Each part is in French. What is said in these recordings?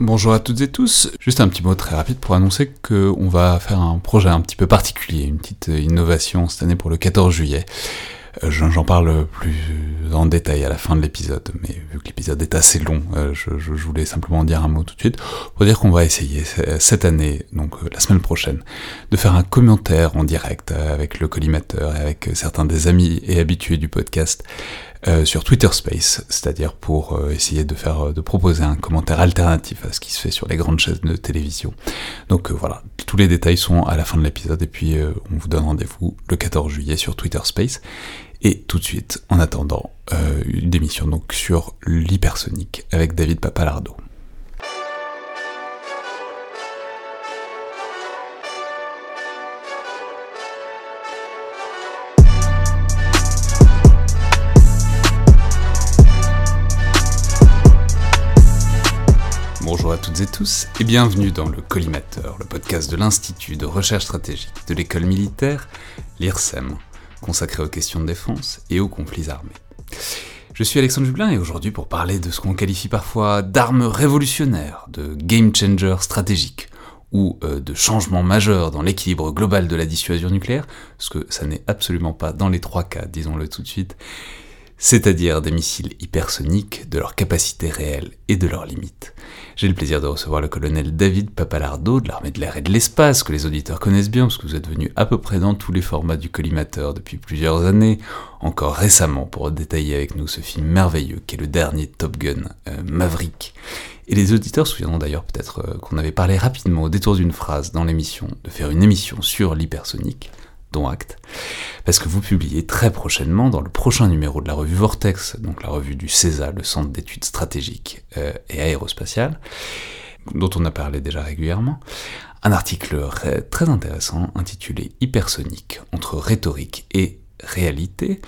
Bonjour à toutes et tous. Juste un petit mot très rapide pour annoncer qu'on va faire un projet un petit peu particulier, une petite innovation cette année pour le 14 juillet. Euh, j'en parle plus en détail à la fin de l'épisode, mais vu que l'épisode est assez long, euh, je, voulais simplement dire un mot tout de suite pour dire qu'on va essayer cette année, donc euh, la semaine prochaine, de faire un commentaire en direct avec le collimateur et avec certains des amis et habitués du podcast sur Twitter Space, c'est-à-dire pour essayer de faire, de proposer un commentaire alternatif à ce qui se fait sur les grandes chaînes de télévision. Donc voilà, tous les détails sont à la fin de l'épisode et puis on vous donne rendez-vous le 14 juillet sur Twitter Space. Et tout de suite, en attendant, euh, une émission donc sur l'hypersonique avec David Papalardo. Bonjour à toutes et tous et bienvenue dans le Collimateur, le podcast de l'Institut de recherche stratégique de l'école militaire, l'IRSEM, consacré aux questions de défense et aux conflits armés. Je suis Alexandre Jublin et aujourd'hui pour parler de ce qu'on qualifie parfois d'armes révolutionnaires, de game changer stratégique ou euh, de changement majeur dans l'équilibre global de la dissuasion nucléaire, ce que ça n'est absolument pas dans les trois cas, disons-le tout de suite, c'est-à-dire des missiles hypersoniques, de leur capacité réelle et de leurs limites. J'ai le plaisir de recevoir le colonel David Papalardo de l'armée de l'air et de l'espace, que les auditeurs connaissent bien, parce que vous êtes venu à peu près dans tous les formats du collimateur depuis plusieurs années, encore récemment pour détailler avec nous ce film merveilleux qui est le dernier Top Gun, euh, Maverick. Et les auditeurs se souviendront d'ailleurs peut-être euh, qu'on avait parlé rapidement au détour d'une phrase dans l'émission de faire une émission sur l'hypersonique dont acte, parce que vous publiez très prochainement dans le prochain numéro de la revue Vortex, donc la revue du CESA, le Centre d'études stratégiques euh, et aérospatiales, dont on a parlé déjà régulièrement, un article très intéressant intitulé Hypersonique entre rhétorique et réalité.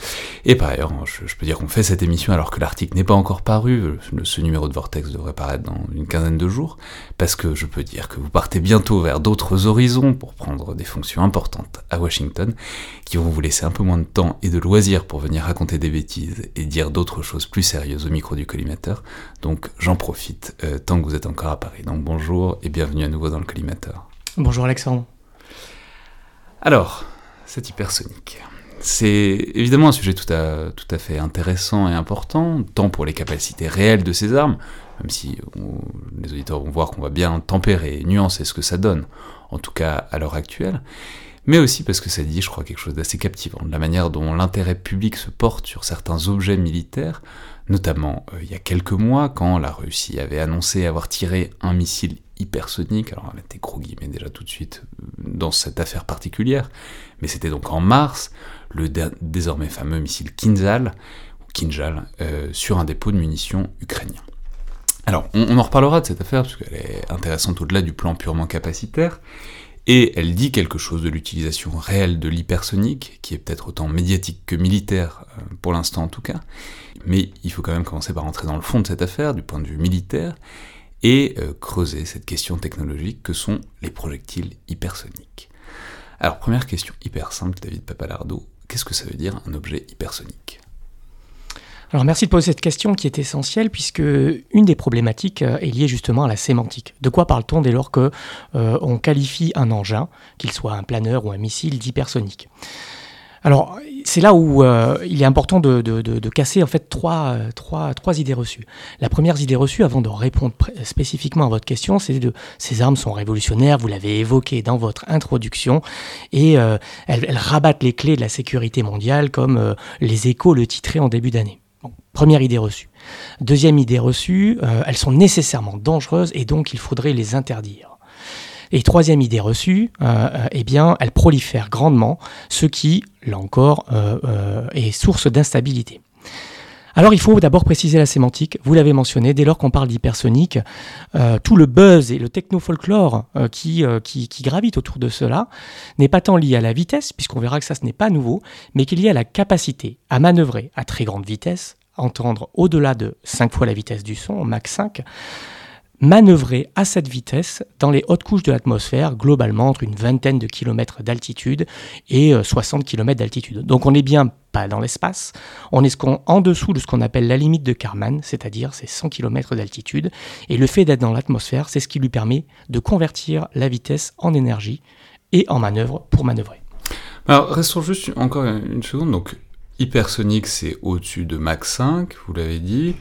Et par ailleurs, je, peux dire qu'on fait cette émission alors que l'article n'est pas encore paru, ce numéro de Vortex devrait paraître dans une quinzaine de jours, parce que je peux dire que vous partez bientôt vers d'autres horizons pour prendre des fonctions importantes à Washington, qui vont vous laisser un peu moins de temps et de loisirs pour venir raconter des bêtises et dire d'autres choses plus sérieuses au micro du collimateur. Donc j'en profite euh, tant que vous êtes encore à Paris. Donc bonjour et bienvenue à nouveau dans le collimateur. Bonjour Alexandre. Alors, c'est hypersonique. C'est évidemment un sujet tout à, fait intéressant et important, tant pour les capacités réelles de ces armes, même si les auditeurs vont voir qu'on va bien tempérer et nuancer ce que ça donne, en tout cas à l'heure actuelle, mais aussi parce que ça dit, je crois, quelque chose d'assez captivant, de la manière dont l'intérêt public se porte sur certains objets militaires, notamment euh, il y a quelques mois, quand la Russie avait annoncé avoir tiré un missile hypersonique, alors elle était gros guillemets déjà tout de suite euh, dans cette affaire particulière, mais c'était donc en mars, le désormais fameux missile Kinzhal, Kinjal, euh, sur un dépôt de munitions ukrainien. Alors, on, en reparlera de cette affaire, parce qu'elle est intéressante au-delà du plan purement capacitaire, et elle dit quelque chose de l'utilisation réelle de l'hypersonique, qui est peut-être autant médiatique que militaire, euh, pour l'instant en tout cas, mais il faut quand même commencer par entrer dans le fond de cette affaire, du point de vue militaire, et euh, creuser cette question technologique que sont les projectiles hypersoniques. Alors, première question hyper simple, David Papalardo, qu'est-ce que ça veut dire un objet hypersonique? Alors merci de poser cette question qui est essentielle puisque une des problématiques euh, est liée justement à la sémantique. De quoi parle-t-on dès lors que euh, on qualifie un engin, qu'il soit un planeur ou un missile, d'hypersonique? Alors, c'est là où euh, il est important de, casser en fait trois, idées reçues. La première idée reçue, avant de répondre spécifiquement à votre question, c'est de ces armes sont révolutionnaires, vous l'avez évoqué dans votre introduction, et elles, elles, rabattent les clés de la sécurité mondiale comme les échos le titraient en début d'année première idée reçue. Deuxième idée reçue, euh, elles sont nécessairement dangereuses et donc il faudrait les interdire. Et troisième idée reçue, euh, euh, eh bien, elles prolifèrent grandement, ce qui, là encore, est source d'instabilité. Alors il faut d'abord préciser la sémantique, vous l'avez mentionné, dès lors qu'on parle d'hypersonique, tout le buzz et le techno-folklore qui, qui, qui, gravite autour de cela n'est pas tant lié à la vitesse, puisqu'on verra que ça ce n'est pas nouveau, mais qu'il lié à la capacité à manœuvrer à très grande vitesse entendre au-delà de 5 fois la vitesse du son, Mach 5, manœuvrer à cette vitesse dans les hautes couches de l'atmosphère, globalement entre une vingtaine de kilomètres d'altitude et 60 euh, km d'altitude. Donc on n'est bien pas dans l'espace, on est en dessous de ce qu'on appelle la limite de Karman, c'est-à-dire ces 100 km d'altitude, et le fait d'être dans l'atmosphère, c'est ce qui lui permet de convertir la vitesse en énergie et en manœuvre pour manœuvrer. Alors restons juste encore une seconde, donc hypersonique c'est au-dessus de Mach 5, vous l'avez dit.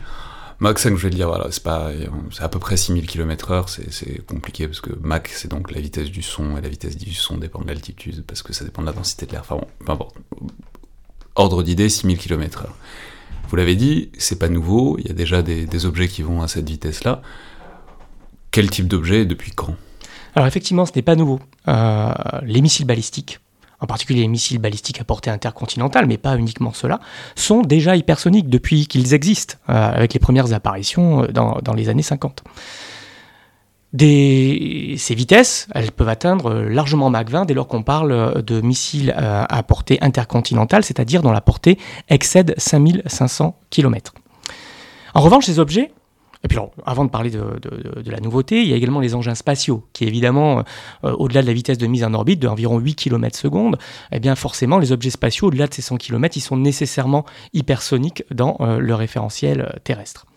Mach 5, je vais dire, voilà, c'est à peu près 6000 km/h, c'est compliqué parce que Mach, c'est donc la vitesse du son, et la vitesse du son dépend de l'altitude parce que ça dépend de la densité de l'air. Enfin bon, peu importe. Ordre d'idée, 6000 km/h. Vous l'avez dit, c'est pas nouveau, il y a déjà des, objets qui vont à cette vitesse-là. Quel type d'objet et depuis quand? Alors effectivement, ce n'est pas nouveau. Euh, les missiles balistiques, en particulier les missiles balistiques à portée intercontinentale, mais pas uniquement cela, sont déjà hypersoniques depuis qu'ils existent, euh, avec les premières apparitions euh, dans, les années 50. ces vitesses, elles peuvent atteindre largement Mach 20 dès lors qu'on parle de missiles euh, à portée intercontinentale, c'est-à-dire dont la portée excède 5500 km. En revanche, ces objets et puis avant de parler de, la nouveauté, il y a également les engins spatiaux, qui évidemment, euh, au-delà de la vitesse de mise en orbite d'environ 8 km secondes, eh bien forcément, les objets spatiaux, au-delà de ces 100 km, ils sont nécessairement hypersoniques dans euh, le référentiel euh, terrestre.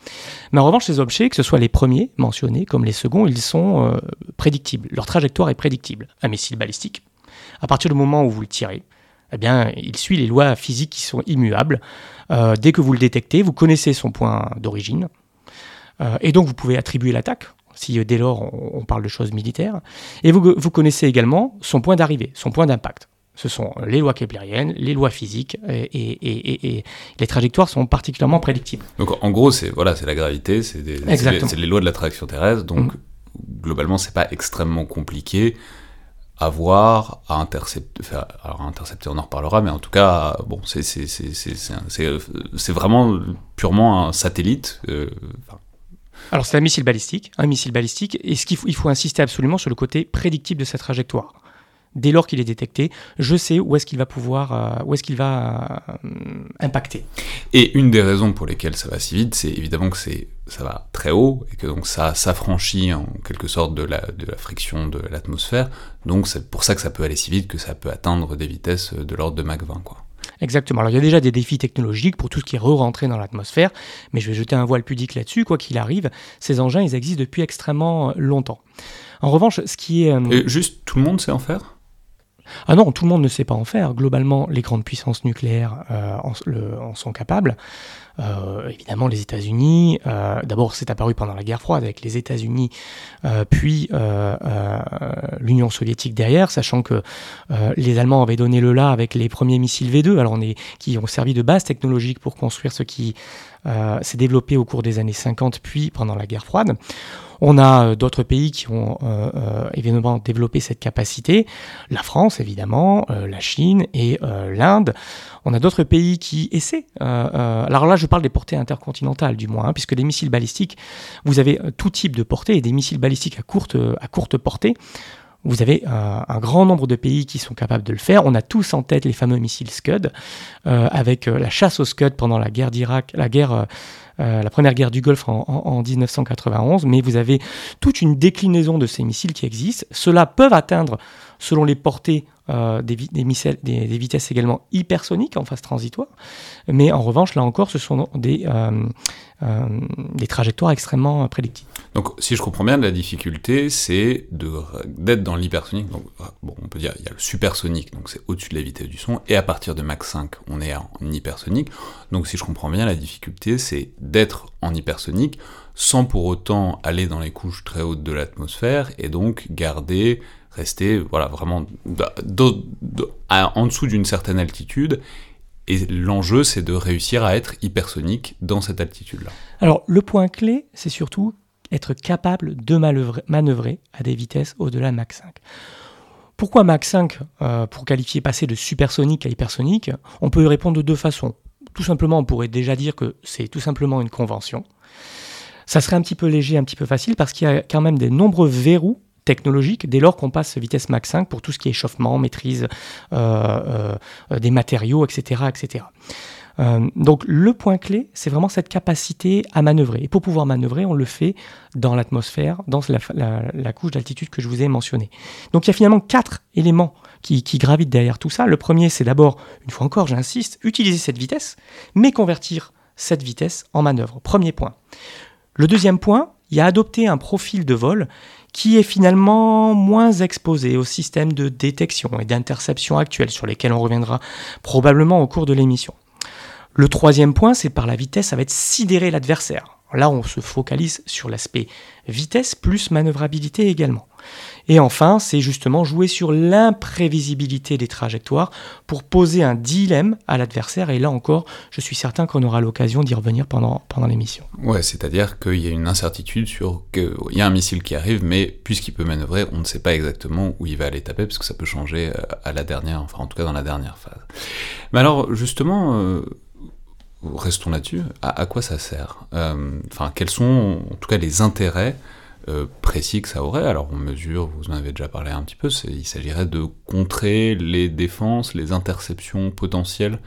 Mais en revanche, ces objets, que ce soit les premiers mentionnés comme les seconds, ils sont prédictibles. Leur trajectoire est prédictible. Un missile balistique, à partir du moment où vous le tirez, eh bien, il suit les lois physiques qui sont immuables. dès que vous le détectez, vous connaissez son point d'origine, euh, et donc vous pouvez attribuer l'attaque, si euh, dès lors on, parle de choses militaires. Et vous, vous connaissez également son point d'arrivée, son point d'impact. Ce sont les lois keplériennes, les lois physiques, et, les trajectoires sont particulièrement prédictibles. Donc en gros, c'est voilà, la gravité, c'est les, lois de l'attraction terrestre. Donc mm. globalement, c'est pas extrêmement compliqué à voir, à intercepter. alors intercepter, on en reparlera, mais en tout cas, bon, c'est vraiment purement un satellite. Euh, alors c'est un missile balistique, un missile balistique, et ce qu'il faut, il faut insister absolument sur le côté prédictible de cette trajectoire. Dès lors qu'il est détecté, je sais où est-ce qu'il va pouvoir, euh, où est-ce qu'il va euh, impacter. Et une des raisons pour lesquelles ça va si vite, c'est évidemment que c'est ça va très haut et que donc ça s'affranchit en quelque sorte de la, de la friction de l'atmosphère. Donc c'est pour ça que ça peut aller si vite que ça peut atteindre des vitesses de l'ordre de Mach 20 quoi. Exactement. Alors il y a déjà des défis technologiques pour tout ce qui est re-rentré dans l'atmosphère, mais je vais jeter un voile pudique là-dessus. Quoi qu'il arrive, ces engins, ils existent depuis extrêmement euh, longtemps. En revanche, ce qui est... Euh, juste, tout le monde sait en faire? Ah non, tout le monde ne sait pas en faire. Globalement, les grandes puissances nucléaires euh, en, sont capables. Euh, évidemment, les États-Unis, euh, d'abord c'est apparu pendant la guerre froide avec les États-Unis, puis l'Union soviétique derrière, sachant que les Allemands avaient donné le là avec les premiers missiles V2, alors on est, qui ont servi de base technologique pour construire ce qui s'est développé au cours des années 50, puis pendant la guerre froide. On a euh, d'autres pays qui ont euh, euh, évidemment développé cette capacité, la France évidemment, la Chine et l'Inde. On a d'autres pays qui essaient. alors là, je parle des portées intercontinentales du moins, hein, puisque les missiles balistiques, vous avez tout type de portée et des missiles balistiques à courte, à courte portée. Vous avez un grand nombre de pays qui sont capables de le faire. On a tous en tête les fameux missiles Scud, avec la chasse aux Scud pendant la guerre d'Irak, la guerre euh, la première guerre du Golfe en, 1991, mais vous avez toute une déclinaison de ces missiles qui existent. Ceux-là peuvent atteindre, selon les portées, euh, des, des, vitesses également hypersoniques en phase transitoire, mais en revanche, là encore, ce sont des, euh, des trajectoires extrêmement prédictives. Donc, si je comprends bien, la difficulté, c'est d'être dans l'hypersonique. Bon, on peut dire, il y a le supersonique, donc c'est au-dessus de la vitesse du son, et à partir de Mach 5, on est en hypersonique. Donc, si je comprends bien, la difficulté, c'est d'être en hypersonique sans pour autant aller dans les couches très hautes de l'atmosphère et donc garder, rester voilà vraiment en dessous d'une certaine altitude. Et l'enjeu, c'est de réussir à être hypersonique dans cette altitude-là. Alors, le point clé, c'est surtout être capable de manœuvrer, à des vitesses au-delà de Mach 5. Pourquoi Mach 5 euh, Pour qualifier passer de supersonique à hypersonique, on peut y répondre de deux façons. Tout simplement, on pourrait déjà dire que c'est tout simplement une convention. Ça serait un petit peu léger, un petit peu facile, parce qu'il y a quand même des nombreux verrous technologiques dès lors qu'on passe vitesse Mach 5 pour tout ce qui est échauffement, maîtrise euh, euh, des matériaux, etc. etc. Euh, donc le point clé, c'est vraiment cette capacité à manœuvrer. Et pour pouvoir manœuvrer, on le fait dans l'atmosphère, dans la, couche d'altitude que je vous ai mentionnée. Donc il y a finalement quatre éléments qui, qui gravitent derrière tout ça. Le premier, c'est d'abord, une fois encore, j'insiste, utiliser cette vitesse, mais convertir cette vitesse en manœuvre. Premier point. Le deuxième point, il y a adopter un profil de vol qui est finalement moins exposé au système de détection et d'interception actuels sur lesquels on reviendra probablement au cours de l'émission. Le troisième point, c'est par la vitesse, ça va être sidérer l'adversaire. Là, on se focalise sur l'aspect vitesse plus manœuvrabilité également. Et enfin, c'est justement jouer sur l'imprévisibilité des trajectoires pour poser un dilemme à l'adversaire. Et là encore, je suis certain qu'on aura l'occasion d'y revenir pendant, pendant l'émission. Ouais, c'est-à-dire qu'il y a une incertitude sur qu'il y a un missile qui arrive, mais puisqu'il peut manœuvrer, on ne sait pas exactement où il va aller taper, parce que ça peut changer euh, à la dernière, enfin en tout cas dans la dernière phase. Mais alors, justement, euh, restons là-dessus, à, quoi ça sert? Euh, quels sont en tout cas les intérêts euh, précis que ça aurait? Alors on mesure, vous en avez déjà parlé un petit peu, il s'agirait de contrer les défenses, les interceptions potentielles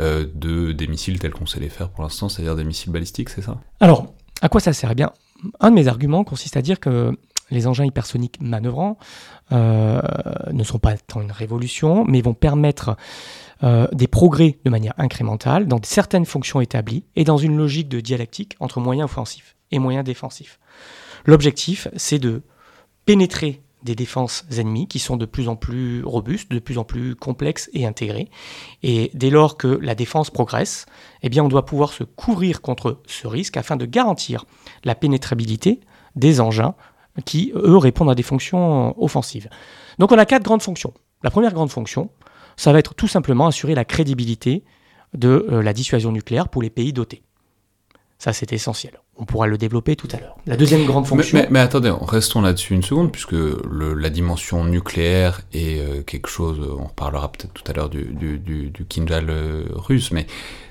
euh, de, des missiles tels qu'on sait les faire pour l'instant, c'est-à-dire des missiles balistiques, c'est ça? Alors, à quoi ça sert? Eh bien, un de mes arguments consiste à dire que les engins hypersoniques manœuvrants ne sont pas tant une révolution, mais vont permettre des progrès de manière incrémentale dans certaines fonctions établies et dans une logique de dialectique entre moyens offensifs et moyens défensifs. L'objectif, c'est de pénétrer des défenses ennemies qui sont de plus en plus robustes, de plus en plus complexes et intégrées. Et dès lors que la défense progresse, eh on doit pouvoir se couvrir contre ce risque afin de garantir la pénétrabilité des engins qui, eux, répondent à des fonctions offensives. Donc on a quatre grandes fonctions. La première grande fonction, ça va être tout simplement assurer la crédibilité de euh, la dissuasion nucléaire pour les pays dotés. Ça, c'est essentiel. On pourra le développer tout à l'heure. La deuxième grande fonction. Mais, attendez, restons là-dessus une seconde, puisque la dimension nucléaire est euh, quelque chose, on reparlera peut-être tout à l'heure du, du, du, Kinjal euh, russe, mais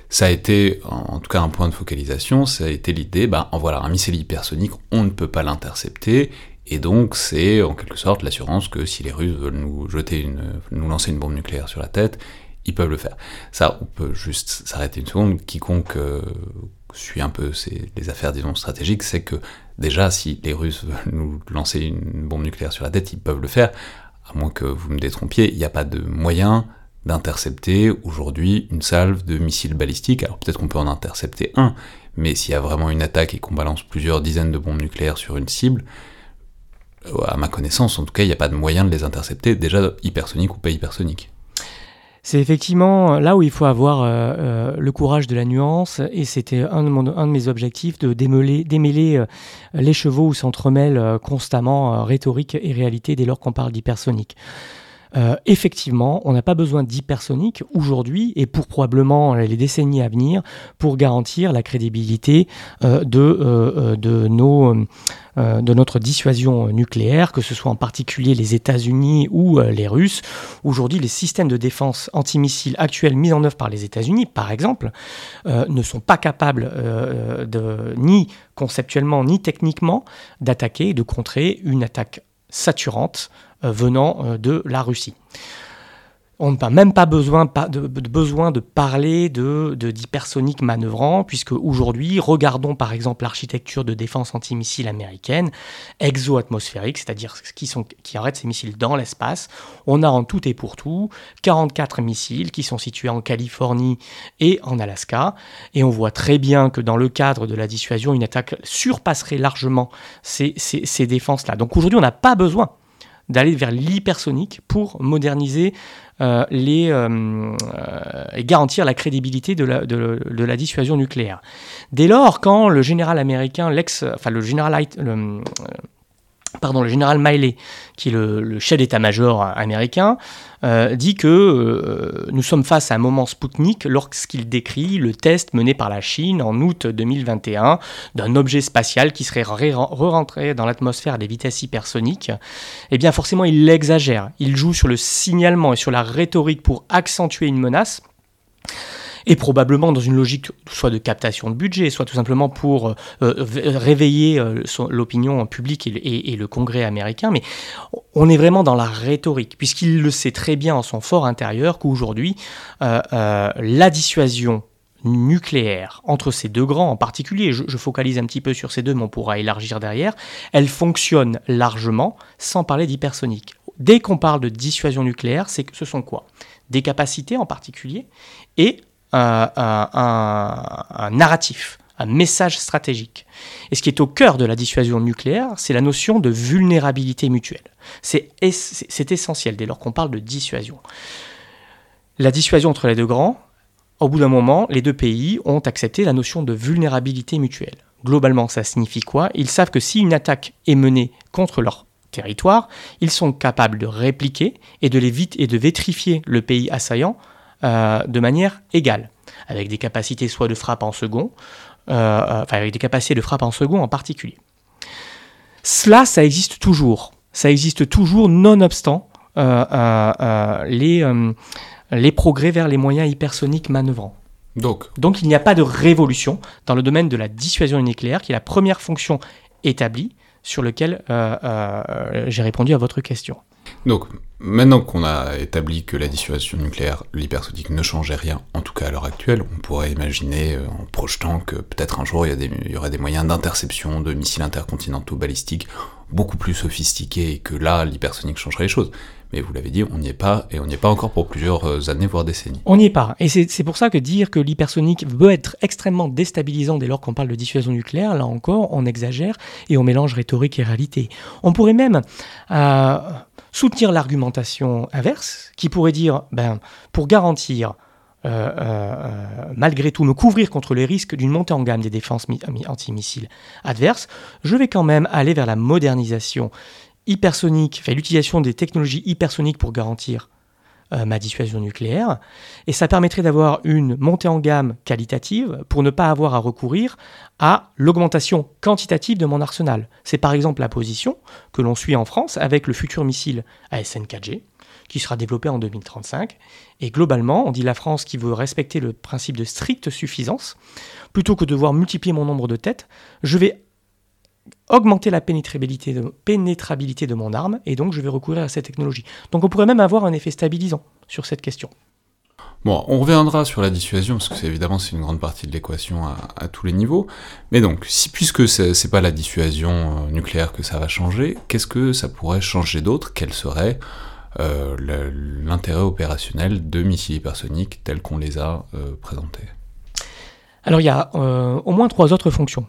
ça a été, en, tout cas, un point de focalisation, ça a été l'idée, ben voilà, un missile hypersonique, on ne peut pas l'intercepter, et donc c'est en quelque sorte l'assurance que si les Russes veulent nous jeter nous lancer une bombe nucléaire sur la tête, ils peuvent le faire. Ça, on peut juste s'arrêter une seconde, quiconque euh, suit un peu les affaires, disons, stratégiques, c'est que déjà, si les Russes veulent nous lancer une bombe nucléaire sur la tête, ils peuvent le faire, à moins que vous me détrompiez, il n'y a pas de moyen d'intercepter aujourd'hui une salve de missiles balistiques, alors peut-être qu'on peut en intercepter un, mais s'il y a vraiment une attaque et qu'on balance plusieurs dizaines de bombes nucléaires sur une cible, à ma connaissance, en tout cas, il n'y a pas de moyen de les intercepter, déjà hypersonique ou pas hypersonique. C'est effectivement là où il faut avoir euh, euh, le courage de la nuance, et c'était un, de mes objectifs de démêler, démêler euh, les chevaux où s'entremêlent constamment rhétorique et réalité dès lors qu'on parle d'hypersonique. Euh, effectivement, on n'a pas besoin d'hypersonique aujourd'hui et pour probablement les décennies à venir pour garantir la crédibilité euh, de, euh, de, nos, de notre dissuasion nucléaire, que ce soit en particulier les États-Unis ou les Russes. Aujourd'hui, les systèmes de défense antimissiles actuels mis en œuvre par les États-Unis, par exemple, ne sont pas capables ni conceptuellement ni techniquement d'attaquer et de contrer une attaque saturante euh, venant euh, de la Russie. On n'a même pas besoin de, besoin de parler d'hypersonique manœuvrant, puisque aujourd'hui, regardons par exemple l'architecture de défense antimissile américaine, exo-atmosphérique, c'est-à-dire qui, sont, qui ces missiles dans l'espace. On a en tout et pour tout 44 missiles qui sont situés en Californie et en Alaska, et on voit très bien que dans le cadre de la dissuasion, une attaque surpasserait largement ces, ces défenses-là. Donc aujourd'hui, on n'a pas besoin d'aller vers l'hypersonique pour moderniser euh, les, euh, euh, et garantir la crédibilité de la, dissuasion nucléaire. Dès lors, quand le général américain, l'ex, enfin le général, pardon, le général Miley, qui est le, chef d'état-major américain, euh, dit que euh, nous sommes face à un moment Spoutnik lorsqu'il décrit le test mené par la Chine en août 2021 d'un objet spatial qui serait re-rentré dans l'atmosphère à des vitesses hypersoniques. Eh bien, forcément, il l'exagère. Il joue sur le signalement et sur la rhétorique pour accentuer une menace et probablement dans une logique soit de captation de budget, soit tout simplement pour euh, euh, réveiller euh, l'opinion publique et, le Congrès américain. Mais on est vraiment dans la rhétorique, puisqu'il le sait très bien en son fort intérieur qu'aujourd'hui, la dissuasion nucléaire entre ces deux grands en particulier, je, focalise un petit peu sur ces deux, mais on pourra élargir derrière, elle fonctionne largement sans parler d'hypersonique. Dès qu'on parle de dissuasion nucléaire, c'est ce sont quoi? Des capacités en particulier et un narratif un message stratégique. Et ce qui est au cœur de la dissuasion nucléaire, c'est la notion de vulnérabilité mutuelle. C'est essentiel dès lors qu'on parle de dissuasion. La dissuasion entre les deux grands, au bout d'un moment, les deux pays ont accepté la notion de vulnérabilité mutuelle. Globalement, ça signifie quoi? Ils savent que si une attaque est menée contre leur territoire, ils sont capables de répliquer et de, les et de vétrifier le pays assaillant euh, de manière égale, avec des capacités soit de frappe en second, euh, euh, enfin avec des capacités de frappe en second en particulier. Cela, ça existe toujours. Ça existe toujours nonobstant euh, les, les progrès vers les moyens hypersoniques manœuvrants. Donc. Donc il n'y a pas de révolution dans le domaine de la dissuasion nucléaire, qui est la première fonction établie sur laquelle j'ai répondu à votre question. Donc, maintenant qu'on a établi que la dissuasion nucléaire, l'hypersonique ne changeait rien, en tout cas à l'heure actuelle, on pourrait imaginer, euh, en projetant que peut-être un jour il y, aurait des moyens d'interception de missiles intercontinentaux balistiques beaucoup plus sophistiqués et que là l'hypersonique changerait les choses. Mais vous l'avez dit, on n'y est pas, et on n'y est pas encore pour plusieurs euh, années, voire décennies. On n'y est pas. Et c'est pour ça que dire que l'hypersonique veut être extrêmement déstabilisant dès lors qu'on parle de dissuasion nucléaire, là encore, on exagère et on mélange rhétorique et réalité. On pourrait même... Euh, soutenir l'argumentation inverse, qui pourrait dire, ben, pour garantir, euh, euh, malgré tout, me couvrir contre les risques d'une montée en gamme des défenses antimissiles adverses, je vais quand même aller vers la modernisation hypersonique, enfin l'utilisation des technologies hypersoniques pour garantir euh, ma dissuasion nucléaire. Et ça permettrait d'avoir une montée en gamme qualitative pour ne pas avoir à recourir à l'augmentation quantitative de mon arsenal. C'est par exemple la position que l'on suit en France avec le futur missile ASN-4G qui sera développé en 2035. Et globalement, on dit la France qui veut respecter le principe de stricte suffisance. Plutôt que de devoir multiplier mon nombre de têtes, je vais augmenter la pénétrabilité de, pénétrabilité de mon arme, et donc je vais recourir à cette technologie. Donc on pourrait même avoir un effet stabilisant sur cette question. Bon, on reviendra sur la dissuasion, parce que c'est évidemment c'est une grande partie de l'équation à, tous les niveaux. Mais donc, si, puisque c'est pas la dissuasion euh, nucléaire que ça va changer, qu'est-ce que ça pourrait changer d'autre? Quel serait euh, l'intérêt opérationnel de missiles hypersoniques tels qu'on les a euh, présentés? Alors il y a au moins trois autres fonctions.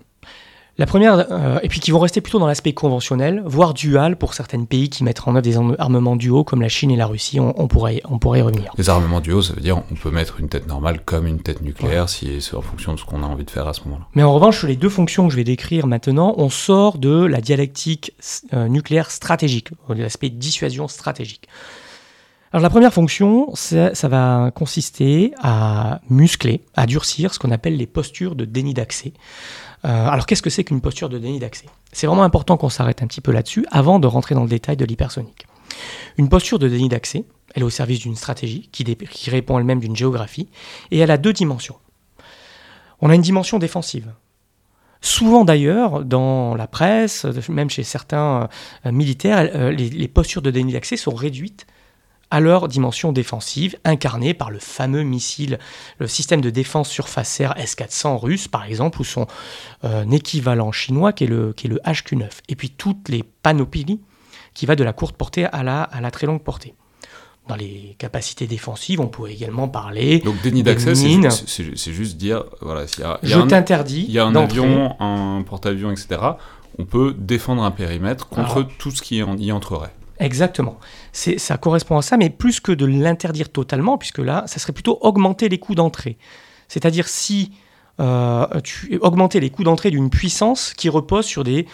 La première, euh, et puis qui vont rester plutôt dans l'aspect conventionnel, voire dual pour certains pays qui mettent en œuvre des armements duaux comme la Chine et la Russie, on, pourrait, on pourrait y revenir. Les armements duaux, ça veut dire on peut mettre une tête normale comme une tête nucléaire, si c'est en fonction de ce qu'on a envie de faire à ce moment-là. Mais en revanche, sur les deux fonctions que je vais décrire maintenant, on sort de la dialectique euh, nucléaire stratégique, de l'aspect dissuasion stratégique. Alors la première fonction, ça, ça va consister à muscler, à durcir ce qu'on appelle les postures de déni d'accès. Euh, alors qu'est-ce que c'est qu'une posture de déni d'accès? C'est vraiment important qu'on s'arrête un petit peu là-dessus avant de rentrer dans le détail de l'hypersonique. Une posture de déni d'accès, elle est au service d'une stratégie qui, répond elle-même d'une géographie, et elle a deux dimensions. On a une dimension défensive. Souvent d'ailleurs, dans la presse, même chez certains euh, militaires, euh, les, postures de déni d'accès sont réduites à leur dimension défensive, incarnée par le fameux missile, le système de défense surface air S-400 russe, par exemple, ou son euh, équivalent chinois, qui est, le, qui est le HQ-9. Et puis toutes les panoplies qui va de la courte portée à la, à la très longue portée. Dans les capacités défensives, on pourrait également parler. Donc déni d'accès, c'est juste dire voilà, s'il y a, je t'interdis. Il y a un avion, un porte-avions, etc. On peut défendre un périmètre contre tout ce qui y entrerait. Exactement. Ça correspond à ça, mais plus que de l'interdire totalement, puisque là, ça serait plutôt augmenter les coûts d'entrée. C'est-à-dire si euh, tu augmenter les coûts d'entrée d'une puissance qui repose sur des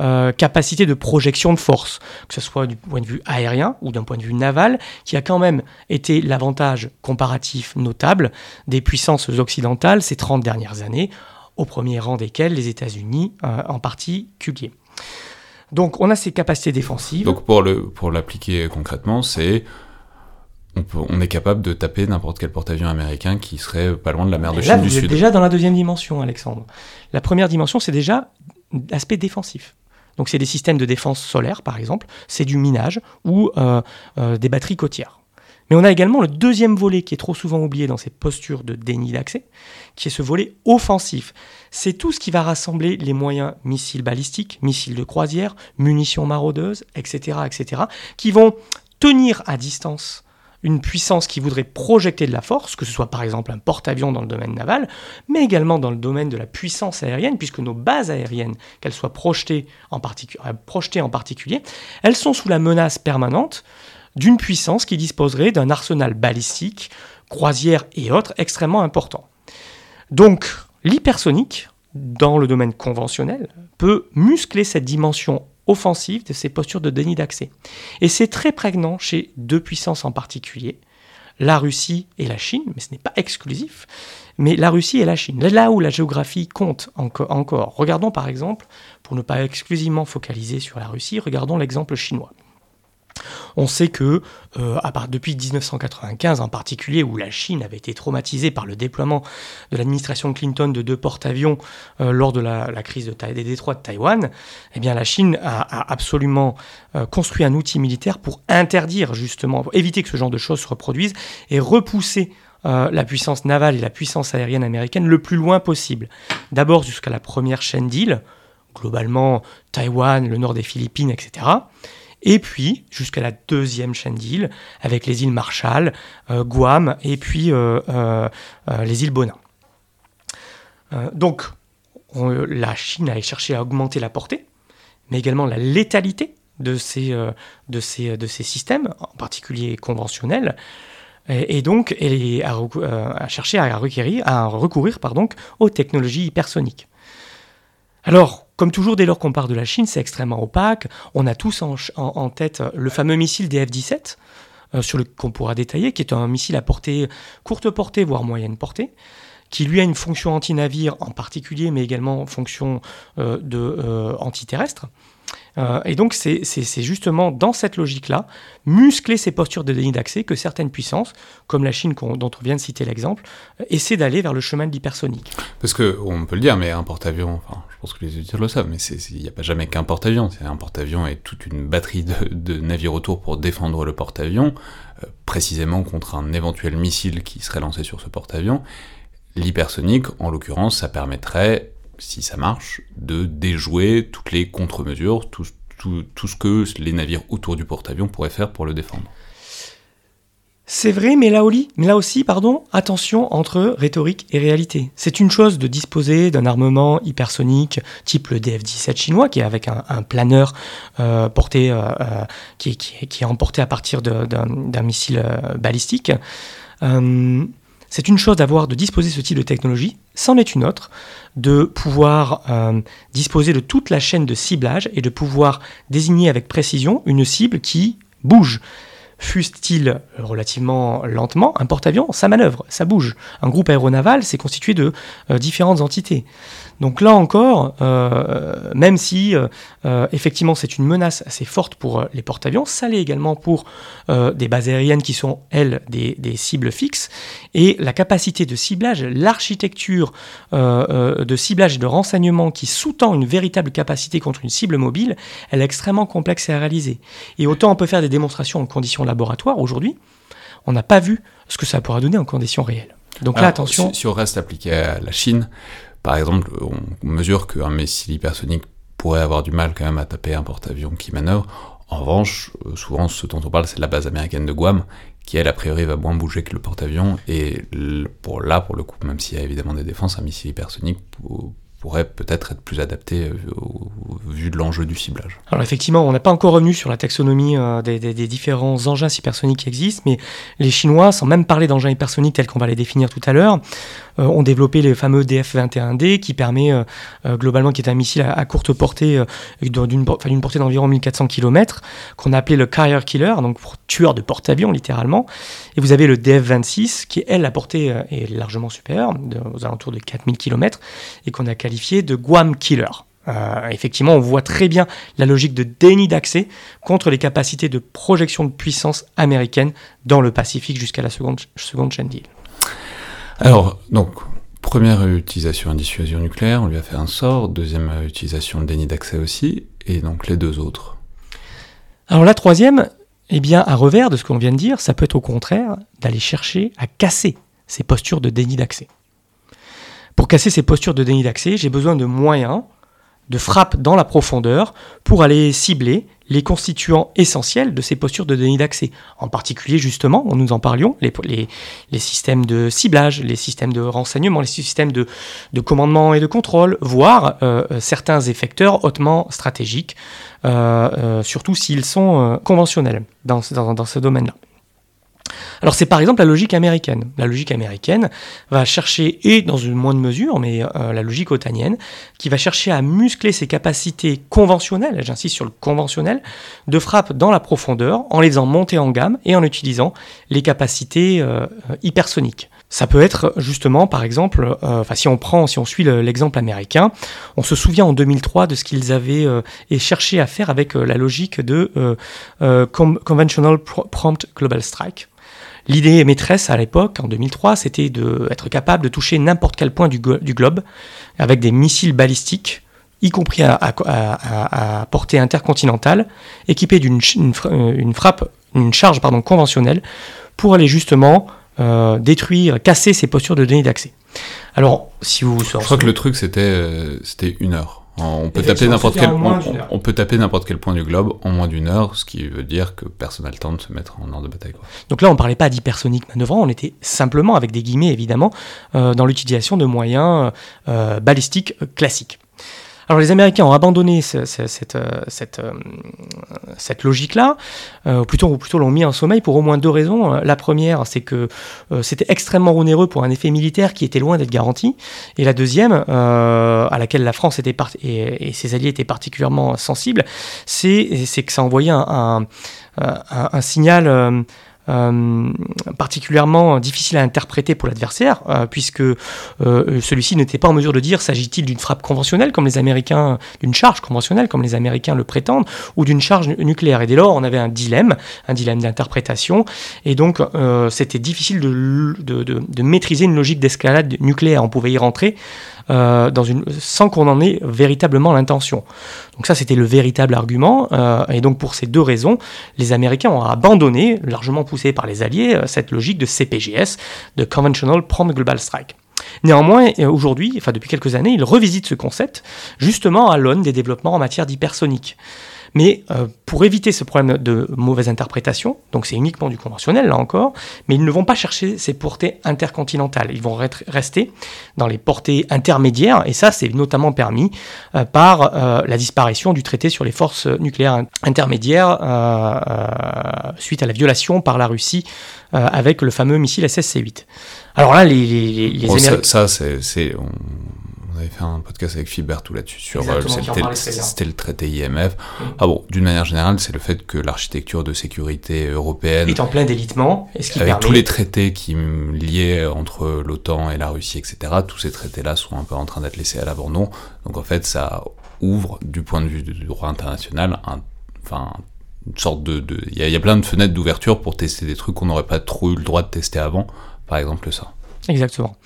euh, capacités de projection de force, que ce soit du point de vue aérien ou d'un point de vue naval, qui a quand même été l'avantage comparatif notable des puissances occidentales ces 30 dernières années, au premier rang desquelles les États-Unis euh, en particulier. Donc on a ces capacités défensives. Donc pour le pour l'appliquer concrètement, c'est on, est capable de taper n'importe quel porte-avions américain qui serait pas loin de la mer de Chine du Sud. déjà dans la deuxième dimension, Alexandre. La première dimension, c'est déjà l'aspect défensif. Donc c'est des systèmes de défense solaire, par exemple, c'est du minage ou euh, euh, des batteries côtières. Mais on a également le deuxième volet qui est trop souvent oublié dans ces postures de déni d'accès, qui est ce volet offensif. C'est tout ce qui va rassembler les moyens missiles balistiques, missiles de croisière, munitions maraudeuses, etc., etc., qui vont tenir à distance une puissance qui voudrait projeter de la force, que ce soit par exemple un porte-avions dans le domaine naval, mais également dans le domaine de la puissance aérienne, puisque nos bases aériennes, qu'elles soient projetées en, euh, projetées en particulier, elles sont sous la menace permanente d'une puissance qui disposerait d'un arsenal balistique, croisière et autres extrêmement important. Donc l'hypersonique, dans le domaine conventionnel, peut muscler cette dimension offensive de ces postures de déni d'accès. Et c'est très prégnant chez deux puissances en particulier, la Russie et la Chine, mais ce n'est pas exclusif, mais la Russie et la Chine. Là où la géographie compte encore, regardons par exemple, pour ne pas exclusivement focaliser sur la Russie, regardons l'exemple chinois. On sait que euh, depuis 1995 en particulier, où la Chine avait été traumatisée par le déploiement de l'administration Clinton de deux porte-avions euh, lors de la, crise de, des détroits de Taïwan, eh bien la Chine a, absolument euh, construit un outil militaire pour interdire justement, pour éviter que ce genre de choses se reproduisent et repousser la puissance navale et la puissance aérienne américaine le plus loin possible. D'abord jusqu'à la première chaîne d'îles, globalement Taïwan, le nord des Philippines, etc et puis jusqu'à la deuxième chaîne d'îles, avec les îles Marshall, euh, Guam, et puis euh, euh, les îles Bonin. donc, la Chine a cherché à augmenter la portée, mais également la létalité de ces, de ces, de ces systèmes, en particulier conventionnels, et, donc elle a, cherché à à recourir pardon, aux technologies hypersoniques. Alors, comme toujours, dès lors qu'on part de la Chine, c'est extrêmement opaque. On a tous en, tête le fameux missile des F-17, euh, sur le qu'on pourra détailler, qui est un missile à portée courte portée, voire moyenne portée, qui lui a une fonction anti-navire en particulier, mais également fonction euh, euh, antiterrestre. Euh, et donc c'est justement dans cette logique-là, muscler ces postures de déni d'accès, que certaines puissances, comme la Chine dont on vient de citer l'exemple, essaient d'aller vers le chemin de l'hypersonique. Parce que on peut le dire, mais un porte-avions, enfin, je pense que les auditeurs le savent, mais il n'y a pas jamais qu'un porte-avions. Un porte-avions et toute une batterie de, navires autour pour défendre le porte-avions, euh, précisément contre un éventuel missile qui serait lancé sur ce porte-avions. L'hypersonique, en l'occurrence, ça permettrait si ça marche, de déjouer toutes les contre-mesures, tout, ce que les navires autour du porte-avions pourraient faire pour le défendre. C'est vrai, mais là, aussi, pardon, attention entre rhétorique et réalité. C'est une chose de disposer d'un armement hypersonique type le DF-17 chinois, qui est avec un, planeur euh, porté, euh, euh, qui, est emporté à partir d'un missile balistique. c'est une chose d'avoir, de disposer ce type de technologie, c'en est une autre de pouvoir euh, disposer de toute la chaîne de ciblage et de pouvoir désigner avec précision une cible qui bouge. Fût-il relativement lentement, un porte-avions, ça manœuvre, ça bouge. Un groupe aéronaval, c'est constitué de euh, différentes entités. Donc là encore, euh, même si euh, euh, effectivement c'est une menace assez forte pour les porte-avions, ça l'est également pour des bases aériennes qui sont, elles, des, cibles fixes. Et la capacité de ciblage, l'architecture de ciblage et de renseignement qui sous-tend une véritable capacité contre une cible mobile, elle est extrêmement complexe à réaliser. Et autant on peut faire des démonstrations en conditions laboratoires aujourd'hui, on n'a pas vu ce que ça pourra donner en conditions réelles. Donc là, attention. Si, si, on reste appliqué à la Chine, par exemple, on mesure qu'un missile hypersonique pourrait avoir du mal quand même à taper un porte-avions qui manœuvre. En revanche, euh, souvent ce dont on parle, c'est la base américaine de Guam, qui elle, a priori, va moins bouger que le porte-avions. Et pour là, pour le coup, même s'il y a évidemment des défenses, un missile hypersonique pourrait peut-être être plus adapté euh, au, vu de l'enjeu du ciblage. Alors effectivement, on n'a pas encore revenu sur la taxonomie euh, des, différents engins hypersoniques qui existent, mais les Chinois, sans même parler d'engins hypersoniques tels qu'on va les définir tout à l'heure, euh, ont développé les fameux DF-21D qui permet globalement, qui est un missile à, courte portée, d'une portée d'environ 1400 km, qu'on a appelé le Carrier Killer, donc pour tueur de porte-avions littéralement. Et vous avez le DF-26 qui, elle, la portée est largement supérieure, aux alentours de 4000 km, et qu'on a qualifié de Guam Killer. Euh, effectivement, on voit très bien la logique de déni d'accès contre les capacités de projection de puissance américaine dans le Pacifique jusqu'à la seconde, seconde chaîne d'île. Alors, donc, première utilisation en dissuasion nucléaire, on lui a fait un sort. Deuxième utilisation de déni d'accès aussi. Et donc les deux autres Alors la troisième, Eh bien, à revers de ce qu'on vient de dire, ça peut être au contraire d'aller chercher à casser ces postures de déni d'accès. Pour casser ces postures de déni d'accès, j'ai besoin de moyens de frappe dans la profondeur pour aller cibler les constituants essentiels de ces postures de déni d'accès. En particulier, justement, nous en parlions, les, systèmes de ciblage, les systèmes de renseignement, les systèmes de, de commandement et de contrôle, voire euh, certains effecteurs hautement stratégiques, euh, euh, surtout s'ils sont conventionnels dans ce domaine-là. Alors c'est par exemple la logique américaine. La logique américaine va chercher, et dans une moindre mesure, mais euh, la logique otanienne, qui va chercher à muscler ses capacités conventionnelles, j'insiste sur le conventionnel, de frappe dans la profondeur en les faisant monter en gamme et en utilisant les capacités euh, hypersoniques. Ça peut être justement, par exemple, euh, si on prend, si on suit l'exemple américain, on se souvient en 2003 de ce qu'ils avaient cherché à faire avec la logique de Conventional Prompt Global Strike. L'idée maîtresse à l'époque, en 2003, c'était d'être capable de toucher n'importe quel point du, globe avec des missiles balistiques, y compris à, portée intercontinentale, équipés d'une une, frappe, une charge pardon, conventionnelle, pour aller justement euh, détruire, casser ces postures de déni d'accès. Alors, si vous... Je crois que le truc, c'était euh, c'était une heure. On peut, taper n'importe quel, on, peut taper n'importe quel point du globe en moins d'une heure, ce qui veut dire que personne n'a le temps de se mettre en ordre de bataille. Donc là, on ne parlait pas d'hypersonique manœuvrant, on était simplement, avec des guillemets évidemment, euh, dans l'utilisation de moyens euh, balistiques classiques. Alors les Américains ont abandonné cette, euh, euh, cette, logique-là, euh, ou plutôt, ou plutôt l'ont mis en sommeil pour au moins deux raisons. La première, c'est que c'était extrêmement onéreux pour un effet militaire qui était loin d'être garanti. Et la deuxième, à laquelle la France était et, ses alliés étaient particulièrement sensibles, c'est que ça envoyait un, un signal euh, particulièrement difficile à interpréter pour l'adversaire, euh, puisque euh, celui-ci n'était pas en mesure de dire s'agit-il d'une frappe conventionnelle comme les Américains, d'une charge conventionnelle comme les Américains le prétendent, ou d'une charge nucléaire. Et dès lors, on avait un dilemme, un dilemme d'interprétation, et donc c'était difficile de, de, de, de, maîtriser une logique d'escalade nucléaire. On pouvait y rentrer euh, dans une, sans qu'on en ait véritablement l'intention. Donc ça, c'était le véritable argument. Euh, et donc pour ces deux raisons, les Américains ont abandonné, largement poussés par les Alliés, euh, cette logique de CPGS, de Conventional Prompt Global Strike. Néanmoins, aujourd'hui, enfin depuis quelques années, ils revisitent ce concept justement à l'aune des développements en matière d'hypersonique. Mais euh, pour éviter ce problème de mauvaise interprétation, donc c'est uniquement du conventionnel là encore, mais ils ne vont pas chercher ces portées intercontinentales. Ils vont rester dans les portées intermédiaires, et ça c'est notamment permis euh, par euh, la disparition du traité sur les forces nucléaires intermédiaires suite à la violation par la Russie avec le fameux missile SSC-8. Alors là, les, les, les Américains... Ça, ça c'est avait fait un podcast avec Philbertou là-dessus sur euh, c'était le traité IMF. Ah bon, d'une manière générale, c'est le fait que l'architecture de sécurité européenne est en plein délitement, avec tous les traités qui liaient entre l'OTAN et la Russie, etc. Tous ces traités-là sont un peu en train d'être laissés à l'abandon. Donc en fait, ça ouvre du point de vue du droit international, un, enfin une sorte de, il y, y, a plein de fenêtres d'ouverture pour tester des trucs qu'on n'aurait pas trop eu le droit de tester avant, par exemple ça. Exactement.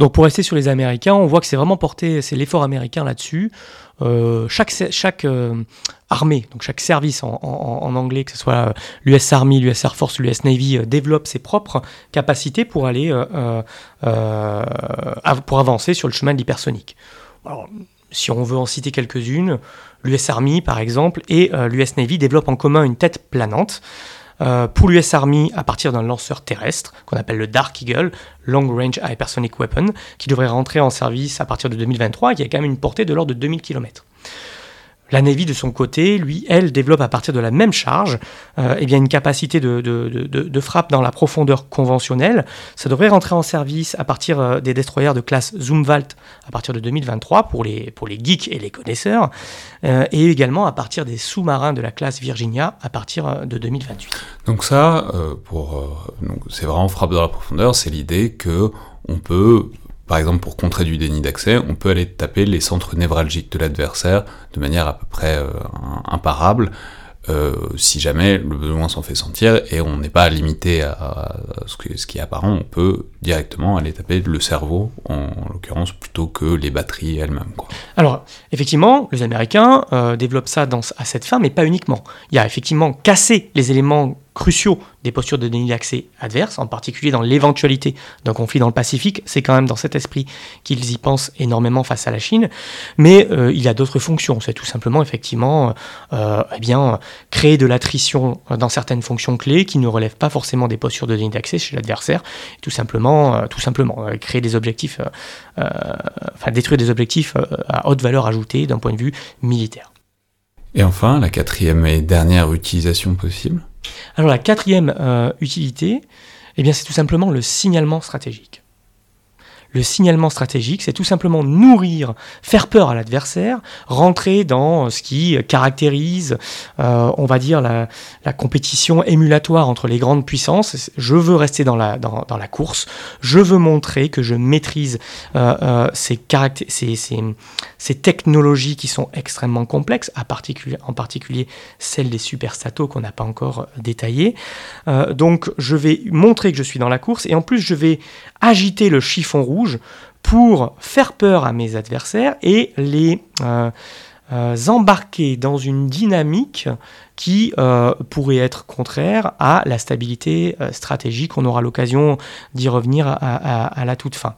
Donc pour rester sur les Américains, on voit que c'est vraiment porté, c'est l'effort américain là-dessus. Euh, chaque euh, armée, donc chaque service en, anglais, que ce soit l'US Army, l'US Air Force, l'US Navy, euh, développe ses propres capacités pour aller pour avancer sur le chemin de l'hypersonique. si on veut en citer quelques-unes, l'US Army par exemple et l'US Navy développent en commun une tête planante. Euh, pour l'US Army à partir d'un lanceur terrestre qu'on appelle le Dark Eagle, Long Range Hypersonic Weapon, qui devrait rentrer en service à partir de 2023 et qui a quand même une portée de l'ordre de 2000 km. La Navy, de son côté, lui, elle, développe à partir de la même charge euh, eh bien une capacité de, de, de, frappe dans la profondeur conventionnelle. Ça devrait rentrer en service à partir euh, des destroyers de classe Zumwalt à partir de 2023 pour les, pour les geeks et les connaisseurs, euh, et également à partir des sous-marins de la classe Virginia à partir de 2028. Donc ça, c'est vraiment frappe dans la profondeur, c'est l'idée que on peut par exemple, pour contrer du déni d'accès, on peut aller taper les centres névralgiques de l'adversaire de manière à peu près euh, imparable, euh, si jamais le besoin s'en fait sentir et on n'est pas limité à, ce, qui est apparent, on peut directement aller taper le cerveau, en, l'occurrence, plutôt que les batteries elles-mêmes. Alors, effectivement, les Américains euh, développent ça dans, à cette fin, mais pas uniquement. Il y a effectivement cassé les éléments cruciaux des postures de déni d'accès adverses, en particulier dans l'éventualité d'un conflit dans le Pacifique. C'est quand même dans cet esprit qu'ils y pensent énormément face à la Chine. Mais euh, il y a d'autres fonctions. C'est tout simplement, effectivement, euh, eh bien, créer de l'attrition dans certaines fonctions clés qui ne relèvent pas forcément des postures de déni d'accès chez l'adversaire. Tout simplement, euh, tout simplement créer des objectifs, enfin détruire des objectifs à haute valeur ajoutée d'un point de vue militaire. Et enfin, la quatrième et dernière utilisation possible? Alors la quatrième euh, utilité, eh bien, c'est tout simplement le signalement stratégique. Le signalement stratégique, c'est tout simplement nourrir, faire peur à l'adversaire, rentrer dans ce qui caractérise, euh, on va dire, la, compétition émulatoire entre les grandes puissances. Je veux rester dans la, dans, la course, je veux montrer que je maîtrise euh, euh, ces, ces, ces, technologies qui sont extrêmement complexes, à particulier, en particulier celles des superstatos qu'on n'a pas encore détaillées. donc je vais montrer que je suis dans la course et en plus je vais agiter le chiffon rouge pour faire peur à mes adversaires et les euh, euh, embarquer dans une dynamique qui euh, pourrait être contraire à la stabilité stratégique. On aura l'occasion d'y revenir à, la toute fin.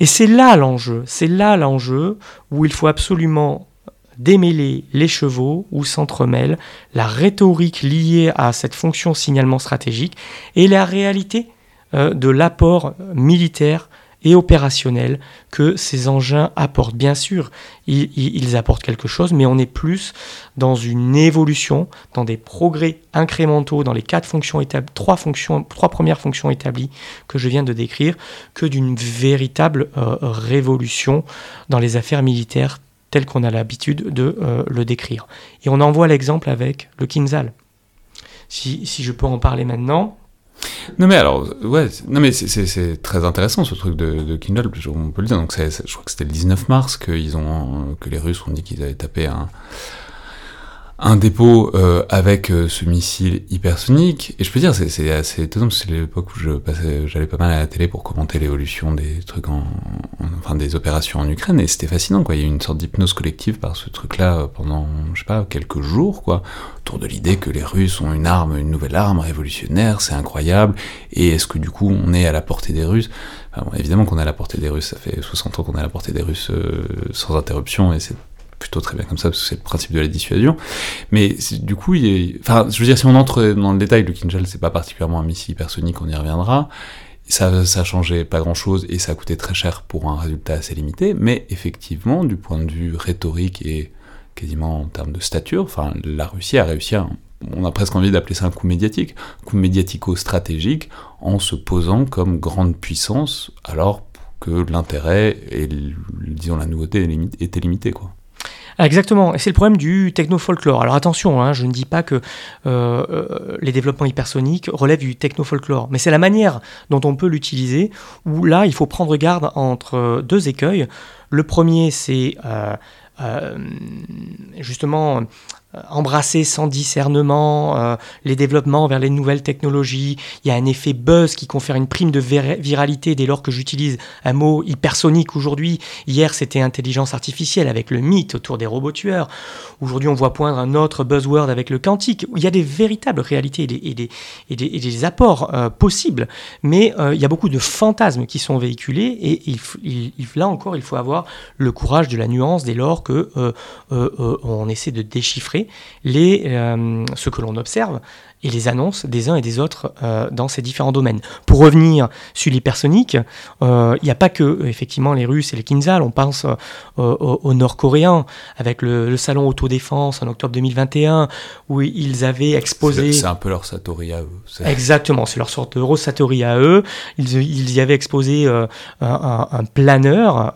Et c'est là l'enjeu, c'est là l'enjeu où il faut absolument démêler les chevaux, où s'entremêle la rhétorique liée à cette fonction signalement stratégique et la réalité de l'apport militaire et opérationnel que ces engins apportent. Bien sûr, ils, apportent quelque chose, mais on est plus dans une évolution, dans des progrès incrémentaux dans les quatre fonctions trois fonctions, trois premières fonctions établies que je viens de décrire, que d'une véritable euh, révolution dans les affaires militaires telles qu'on a l'habitude de euh, le décrire. Et on en voit l'exemple avec le Kinzhal. Si je peux en parler maintenant, non mais alors, ouais, non mais c'est très intéressant ce truc de, Kindle, on peut le dire. Donc je crois que c'était le 19 mars qu'ils ont, que les Russes ont dit qu'ils avaient tapé un, un dépôt euh, avec euh, ce missile hypersonique. Et je peux dire, c'est assez étonnant, parce que c'est l'époque où j'allais pas mal à la télé pour commenter l'évolution des trucs en, enfin des opérations en Ukraine, et c'était fascinant, quoi. Il y a eu une sorte d'hypnose collective par ce truc-là euh, pendant, je sais pas, quelques jours, quoi, autour de l'idée que les Russes ont une arme, une nouvelle arme révolutionnaire, c'est incroyable, et est-ce que du coup on est à la portée des Russes? Évidemment qu'on est à la portée des Russes, ça fait 60 ans qu'on est à la portée des Russes sans interruption, et c'est plutôt très bien comme ça, parce que c'est le principe de la dissuasion. Mais du coup, enfin, je veux dire, si on entre dans le détail, le Kinjal, c'est pas particulièrement un missile hypersonique, on y reviendra. Ça, ça changeait pas grand chose et ça coûté très cher pour un résultat assez limité, mais effectivement, du point de vue rhétorique et quasiment en termes de stature, enfin, la Russie a réussi à on a presque envie d'appeler ça un coup médiatique, coup médiatico-stratégique, en se posant comme grande puissance, alors que l'intérêt et, disons, la nouveauté était limité, quoi. Exactement, et c'est le problème du techno-folklore. Alors attention, hein, je ne dis pas que euh, euh, les développements hypersoniques relèvent du techno-folklore, mais c'est la manière dont on peut l'utiliser, où là, il faut prendre garde entre deux écueils. Le premier, c'est euh, justement euh, embrasser sans discernement euh, les développements vers les nouvelles technologies. Il y a un effet buzz qui confère une prime de viralité dès lors que j'utilise un mot hypersonique aujourd'hui. Hier, c'était intelligence artificielle avec le mythe autour des robots tueurs. Aujourd'hui, on voit poindre un autre buzzword avec le quantique. Il y a des véritables réalités et des, apports euh, possibles, mais il y a beaucoup de fantasmes qui sont véhiculés et là encore, il faut avoir le courage de la nuance dès lors que on essaie de déchiffrer les, euh, ce que l'on observe et les annonces des uns et des autres euh, dans ces différents domaines. Pour revenir sur l'hypersonique, euh, il n'y a pas que effectivement les Russes et les Kinzhal, on pense euh, aux, Nord-Coréens avec le, salon autodéfense en octobre 2021 où ils avaient exposé. C'est un peu leur Satori à eux. Exactement, c'est leur sorte d'euro Satori à eux. Ils, ils y avaient exposé un, un, planeur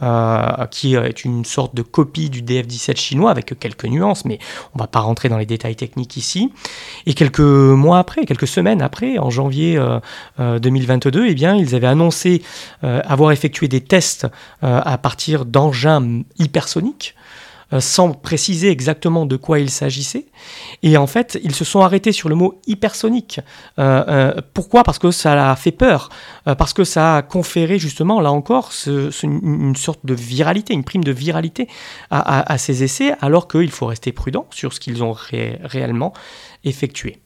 qui est une sorte de copie du DF-17 chinois avec quelques nuances, mais on ne va pas rentrer dans les détails techniques ici. Et quelques mois après, quelques semaines après, en janvier 2022, euh, euh, eh bien, ils avaient annoncé euh, avoir effectué des tests à partir d'engins hypersoniques sans préciser exactement de quoi il s'agissait. Et en fait, ils se sont arrêtés sur le mot hypersonique. pourquoi? Parce que ça a fait peur, parce que ça a conféré justement, là encore, une sorte de viralité, une prime de viralité à, ces essais, alors qu'il faut rester prudent sur ce qu'ils ont réellement effectué.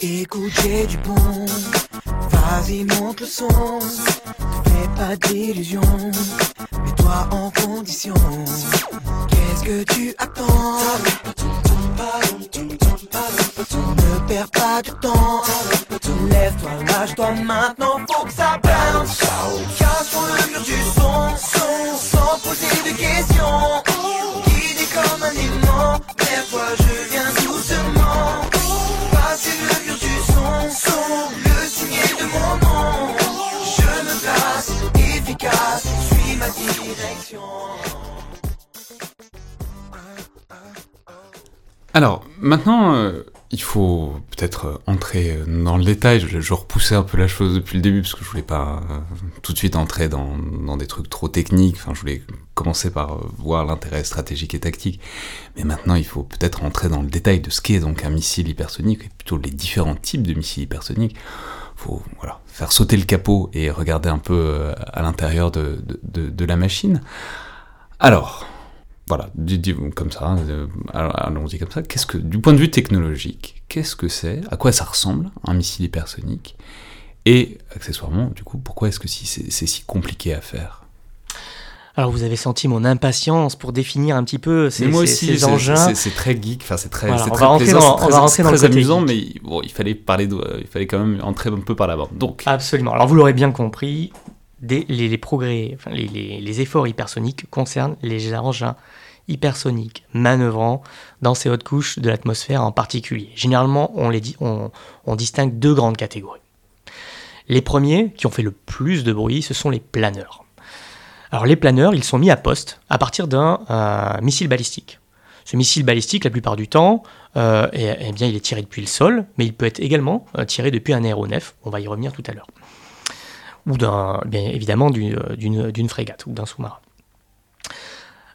Écoute, j'ai du bon. Vas-y, monte le son. Fais pas d'illusions. Mets-toi en condition. Que tu attends Ne perds pas du temps. Lève-toi, lâche-toi maintenant, faut que ça bounce. Casse le mur du son, son, sans poser de questions. Guidé comme un aimant, vers je viens doucement. Passer le mur du son, son, le signer de mon nom. Je me place, efficace, suis ma direction. Alors, maintenant, euh, il faut peut-être euh, entrer euh, dans le détail. Je, repoussais un peu la chose depuis le début parce que je voulais pas tout de suite entrer dans, des trucs trop techniques. Enfin, je voulais commencer par voir l'intérêt stratégique et tactique. Mais maintenant, il faut peut-être entrer dans le détail de ce qu'est donc un missile hypersonique et plutôt les différents types de missiles hypersoniques. Faut voilà faire sauter le capot et regarder un peu à l'intérieur de la machine. Alors, voilà, comme ça, euh, allons-y comme ça. Qu'est-ce que, du point de vue technologique, qu'est-ce que c'est À quoi ça ressemble un missile hypersonique Et accessoirement, du coup, pourquoi est-ce que c'est si compliqué à faire? Alors vous avez senti mon impatience pour définir un petit peu ces, moi aussi, ces engins. C'est très geek, enfin c'est très, on très va rentrer dans, on va rentrer dans très amusant, mais bon, il fallait parler, de, il fallait quand même entrer un peu par la bande. Donc absolument. Alors vous l'aurez bien compris, les, efforts hypersoniques concernent les engins hypersoniques manœuvrant dans ces hautes couches de l'atmosphère en particulier. Généralement, on, distingue deux grandes catégories. Les premiers, qui ont fait le plus de bruit, ce sont les planeurs. Alors les planeurs, ils sont mis à poste à partir d'un euh, missile balistique. Ce missile balistique, la plupart du temps, euh, eh, bien, il est tiré depuis le sol, mais il peut être également euh, tiré depuis un aéronef. On va y revenir tout à l'heure. Ou bien évidemment d'une frégate ou d'un sous-marin.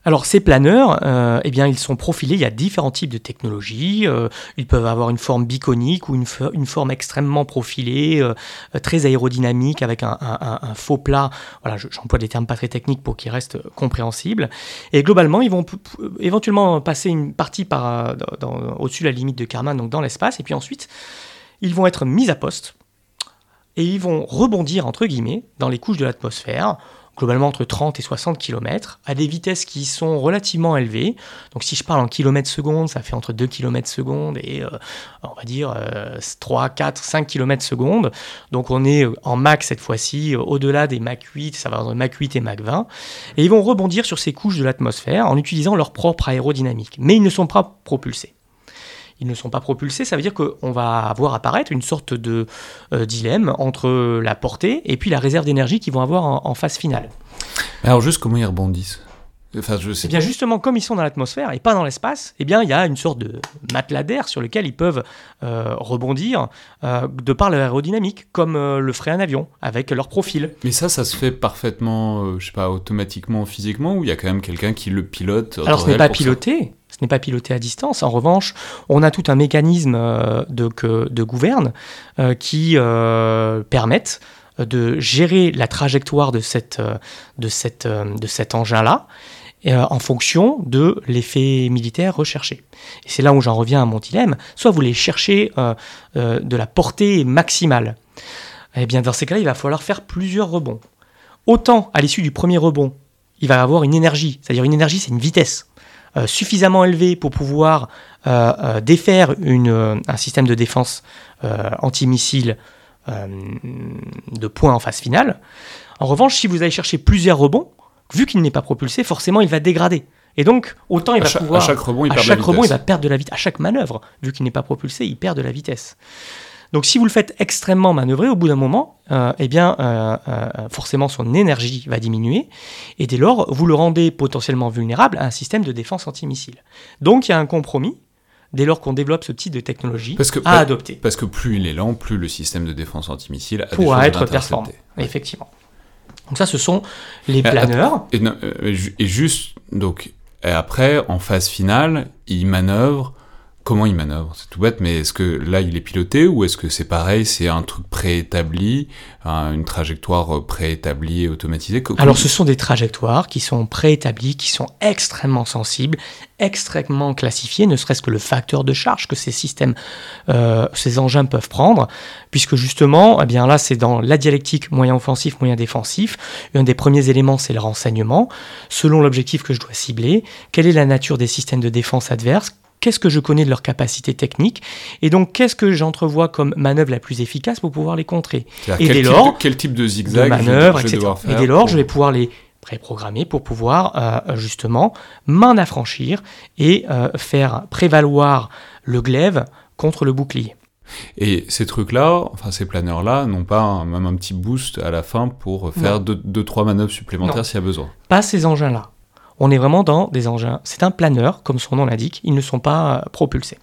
Alors ces planeurs, euh, eh ils sont profilés, il y a différents types de technologies, euh, ils peuvent avoir une forme biconique ou une, forme extrêmement profilée, euh, très aérodynamique avec un, faux plat, voilà, j'emploie des termes pas très techniques pour qu'ils restent compréhensibles, et globalement ils vont éventuellement passer une partie par, au-dessus de la limite de Karman, donc dans l'espace, et puis ensuite ils vont être mis à poste, et ils vont rebondir entre guillemets dans les couches de l'atmosphère, globalement entre 30 et 60 km, à des vitesses qui sont relativement élevées. Donc si je parle en kilomètres secondes, ça fait entre 2 km secondes et euh, on va dire 3, 4, 5 km secondes. Donc on est en Mach cette fois-ci, euh, au-delà des Mach 8, ça va entre Mach 8 et Mach 20. Et ils vont rebondir sur ces couches de l'atmosphère en utilisant leur propre aérodynamique. Mais ils ne sont pas propulsés ils ne sont pas propulsés, ça veut dire qu'on va voir apparaître une sorte de euh, dilemme entre la portée et puis la réserve d'énergie qu'ils vont avoir en, phase finale. Alors juste comment ils rebondissent? Enfin, je sais. Eh bien justement, comme ils sont dans l'atmosphère et pas dans l'espace, eh bien il y a une sorte de matelas d'air sur lequel ils peuvent euh, rebondir euh, de par leur aérodynamique, comme le ferait un avion, avec leur profil. Mais ça, ça se fait parfaitement, je sais pas, automatiquement, physiquement, ou il y a quand même quelqu'un qui le pilote Alors ce n'est pas piloté, n'est pas piloté à distance. En revanche, on a tout un mécanisme euh, de, de gouverne euh, qui euh, permettent de gérer la trajectoire de, cette, de, cette, de cet engin-là en fonction de l'effet militaire recherché. Et c'est là où j'en reviens à mon dilemme. Soit vous voulez chercher de la portée maximale. Eh bien, dans ces cas-là, il va falloir faire plusieurs rebonds. Autant à l'issue du premier rebond, il va avoir une énergie, c'est-à-dire une énergie, c'est une vitesse. Euh, suffisamment élevé pour pouvoir euh, euh, défaire un système de défense antimissile de points en phase finale. En revanche, si vous allez chercher plusieurs rebonds, vu qu'il n'est pas propulsé, forcément il va dégrader. Et donc, autant il va pouvoir. À chaque rebond, il, à perd chaque de la rebond, vitesse. il va perdre de la vitesse. À chaque manœuvre, vu qu'il n'est pas propulsé, il perd de la vitesse. Donc si vous le faites extrêmement manœuvrer, au bout d'un moment, euh, eh bien, euh, euh, forcément son énergie va diminuer, et dès lors, vous le rendez potentiellement vulnérable à un système de défense antimissile. Donc il y a un compromis, dès lors qu'on développe ce type de technologie, Parce que, à adopter parce que plus il est lent, plus le système de défense antimissile a des pour chances être performant. Effectivement. Donc ça, ce sont les Mais planeurs. Et, non, euh, et juste, donc, et après, en phase finale, il manœuvre. Comment il manœuvre. C'est tout bête, mais est-ce que là, il est piloté ou est-ce que c'est pareil, c'est un truc préétabli, un- une trajectoire euh, préétablie et automatisée? Alors ce sont des trajectoires qui sont préétablies, qui sont extrêmement sensibles, extrêmement classifiées, ne serait-ce que le facteur de charge que ces systèmes, euh, ces engins peuvent prendre, puisque justement, eh bien là c'est dans la dialectique moyen offensif, moyen défensif. Un des premiers éléments c'est le renseignement, selon l'objectif que je dois cibler, quelle est la nature des systèmes de défense adverses, Qu'est-ce que je connais de leur capacité technique Et donc, qu'est-ce que j'entrevois comme manœuvre la plus efficace pour pouvoir les contrer et quel dès type lors, de- quel type de de zigzag je- manœuvres, je, vais etc. devoir Et faire dès lors, pour- je vais pouvoir les préprogrammer pour pouvoir euh, justement m'en affranchir et euh, faire prévaloir le glaive contre le bouclier. Et ces trucs-là, enfin ces planeurs-là, n'ont pas un- même un petit boost à la fin pour faire deux, deux, trois manœuvres supplémentaires s'il y a besoin. Pas ces engins-là. On est vraiment dans des engins. C'est un planeur, comme son nom l'indique. Ils ne sont pas euh, propulsés.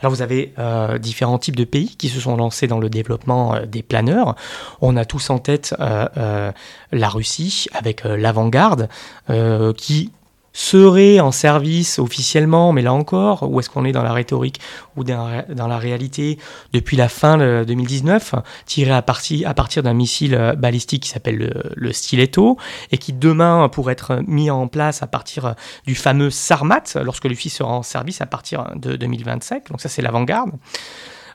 Alors vous avez euh, différents types de pays qui se sont lancés dans le développement euh, des planeurs. On a tous en tête la Russie avec l'avant-garde qui serait en service officiellement, mais là encore, où est-ce qu'on est dans la rhétorique ou dans, la réalité depuis la fin de 2019, tiré à, partir d'un missile euh, balistique qui s'appelle le, le Stiletto et qui demain pourrait être mis en place à partir du fameux Sarmat lorsque lui sera en service à partir de 2025. Donc ça c'est l'avant-garde.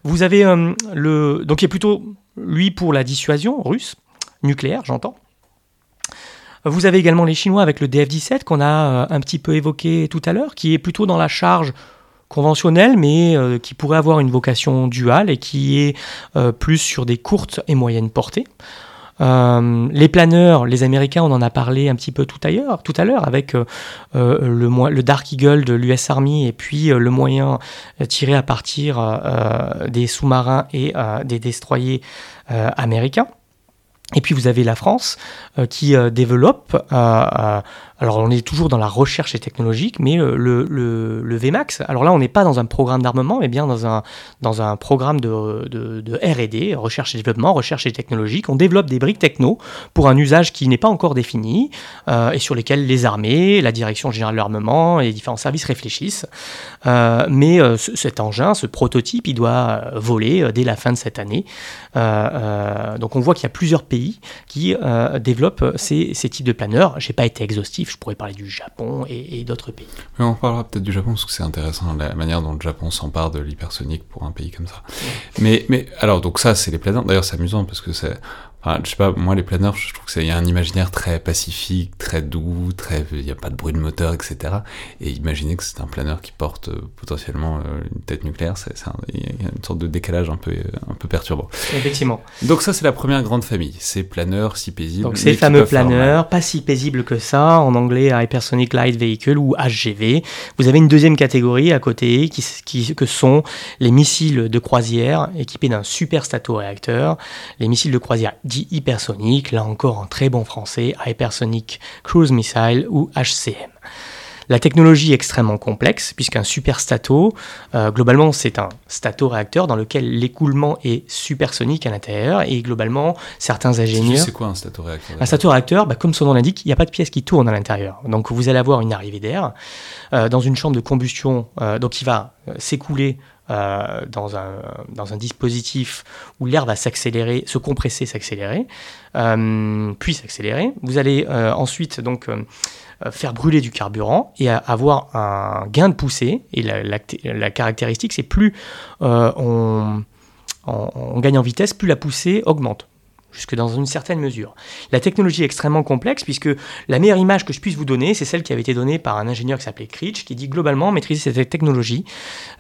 Vous avez euh, le donc qui est plutôt lui pour la dissuasion russe nucléaire, j'entends. Vous avez également les Chinois avec le DF-17 qu'on a euh, un petit peu évoqué tout à l'heure, qui est plutôt dans la charge conventionnelle, mais euh, qui pourrait avoir une vocation duale et qui est euh, plus sur des courtes et moyennes portées. Les planeurs, les Américains, on en a parlé un petit peu tout, tout à l'heure avec le, Dark Eagle de l'US Army et puis le moyen tiré à partir des sous-marins et des destroyers américains. Et puis vous avez la France euh, qui euh, développe, euh, alors on est toujours dans la recherche et technologique, mais le, le, VMAX, alors là on n'est pas dans un programme d'armement, mais bien dans un, dans un programme de, R&D, recherche et développement, recherche et technologique. On développe des briques techno pour un usage qui n'est pas encore défini euh, et sur lesquels les armées, la direction générale de l'armement et les différents services réfléchissent. Euh, mais euh, ce- cet engin, ce prototype, il doit euh, voler euh, dès la fin de cette année. Euh, euh, donc on voit qu'il y a plusieurs pays qui euh, développent ces, ces types de planeurs. J'ai pas été exhaustif, je pourrais parler du Japon et, et d'autres pays. Mais on parlera peut-être du Japon parce que c'est intéressant la manière dont le Japon s'empare de l'hypersonique pour un pays comme ça. Mais, mais alors, donc ça, c'est les planeurs. D'ailleurs, c'est amusant parce que c'est. Enfin, je sais pas, moi, les planeurs, je trouve qu'il y a un imaginaire très pacifique, très doux, très. Il n'y a pas de bruit de moteur, etc. Et imaginez que c'est un planeur qui porte euh, potentiellement euh, une tête nucléaire, c'est, il y a une sorte de décalage un peu, euh, un peu perturbant. Effectivement. Donc, ça, c'est la première grande famille. Ces planeurs si paisibles. Donc ces fameux planeurs, pas si paisibles que ça, en anglais Hypersonic Light Vehicle ou HGV. Vous avez une deuxième catégorie à côté qui, qui- que sont les missiles de croisière équipés d'un super stato-réacteur, les missiles de croisière dits hypersoniques, là encore en très bon français, Hypersonic Cruise Missile ou HCM. La technologie est extrêmement complexe, puisqu'un super stato, euh, globalement, c'est un stato-réacteur dans lequel l'écoulement est supersonique à l'intérieur, et globalement, certains ingénieurs... C'est quoi un stato-réacteur Un stato-réacteur, bah, comme son nom l'indique, il n'y a pas de pièce qui tourne à l'intérieur. Donc vous allez avoir une arrivée d'air euh, dans une chambre de combustion, euh, donc il va euh, s'écouler euh, dans, un, dans un dispositif où l'air va s'accélérer, se compresser, s'accélérer, euh, puis s'accélérer. Vous allez euh, ensuite donc faire brûler du carburant et avoir un gain de poussée. Et la, caractéristique, c'est plus on gagne en vitesse, plus la poussée augmente jusque dans une certaine mesure. La technologie est extrêmement complexe puisque la meilleure image que je puisse vous donner, c'est celle qui avait été donnée par un ingénieur qui s'appelait Critch, qui dit globalement maîtriser cette technologie,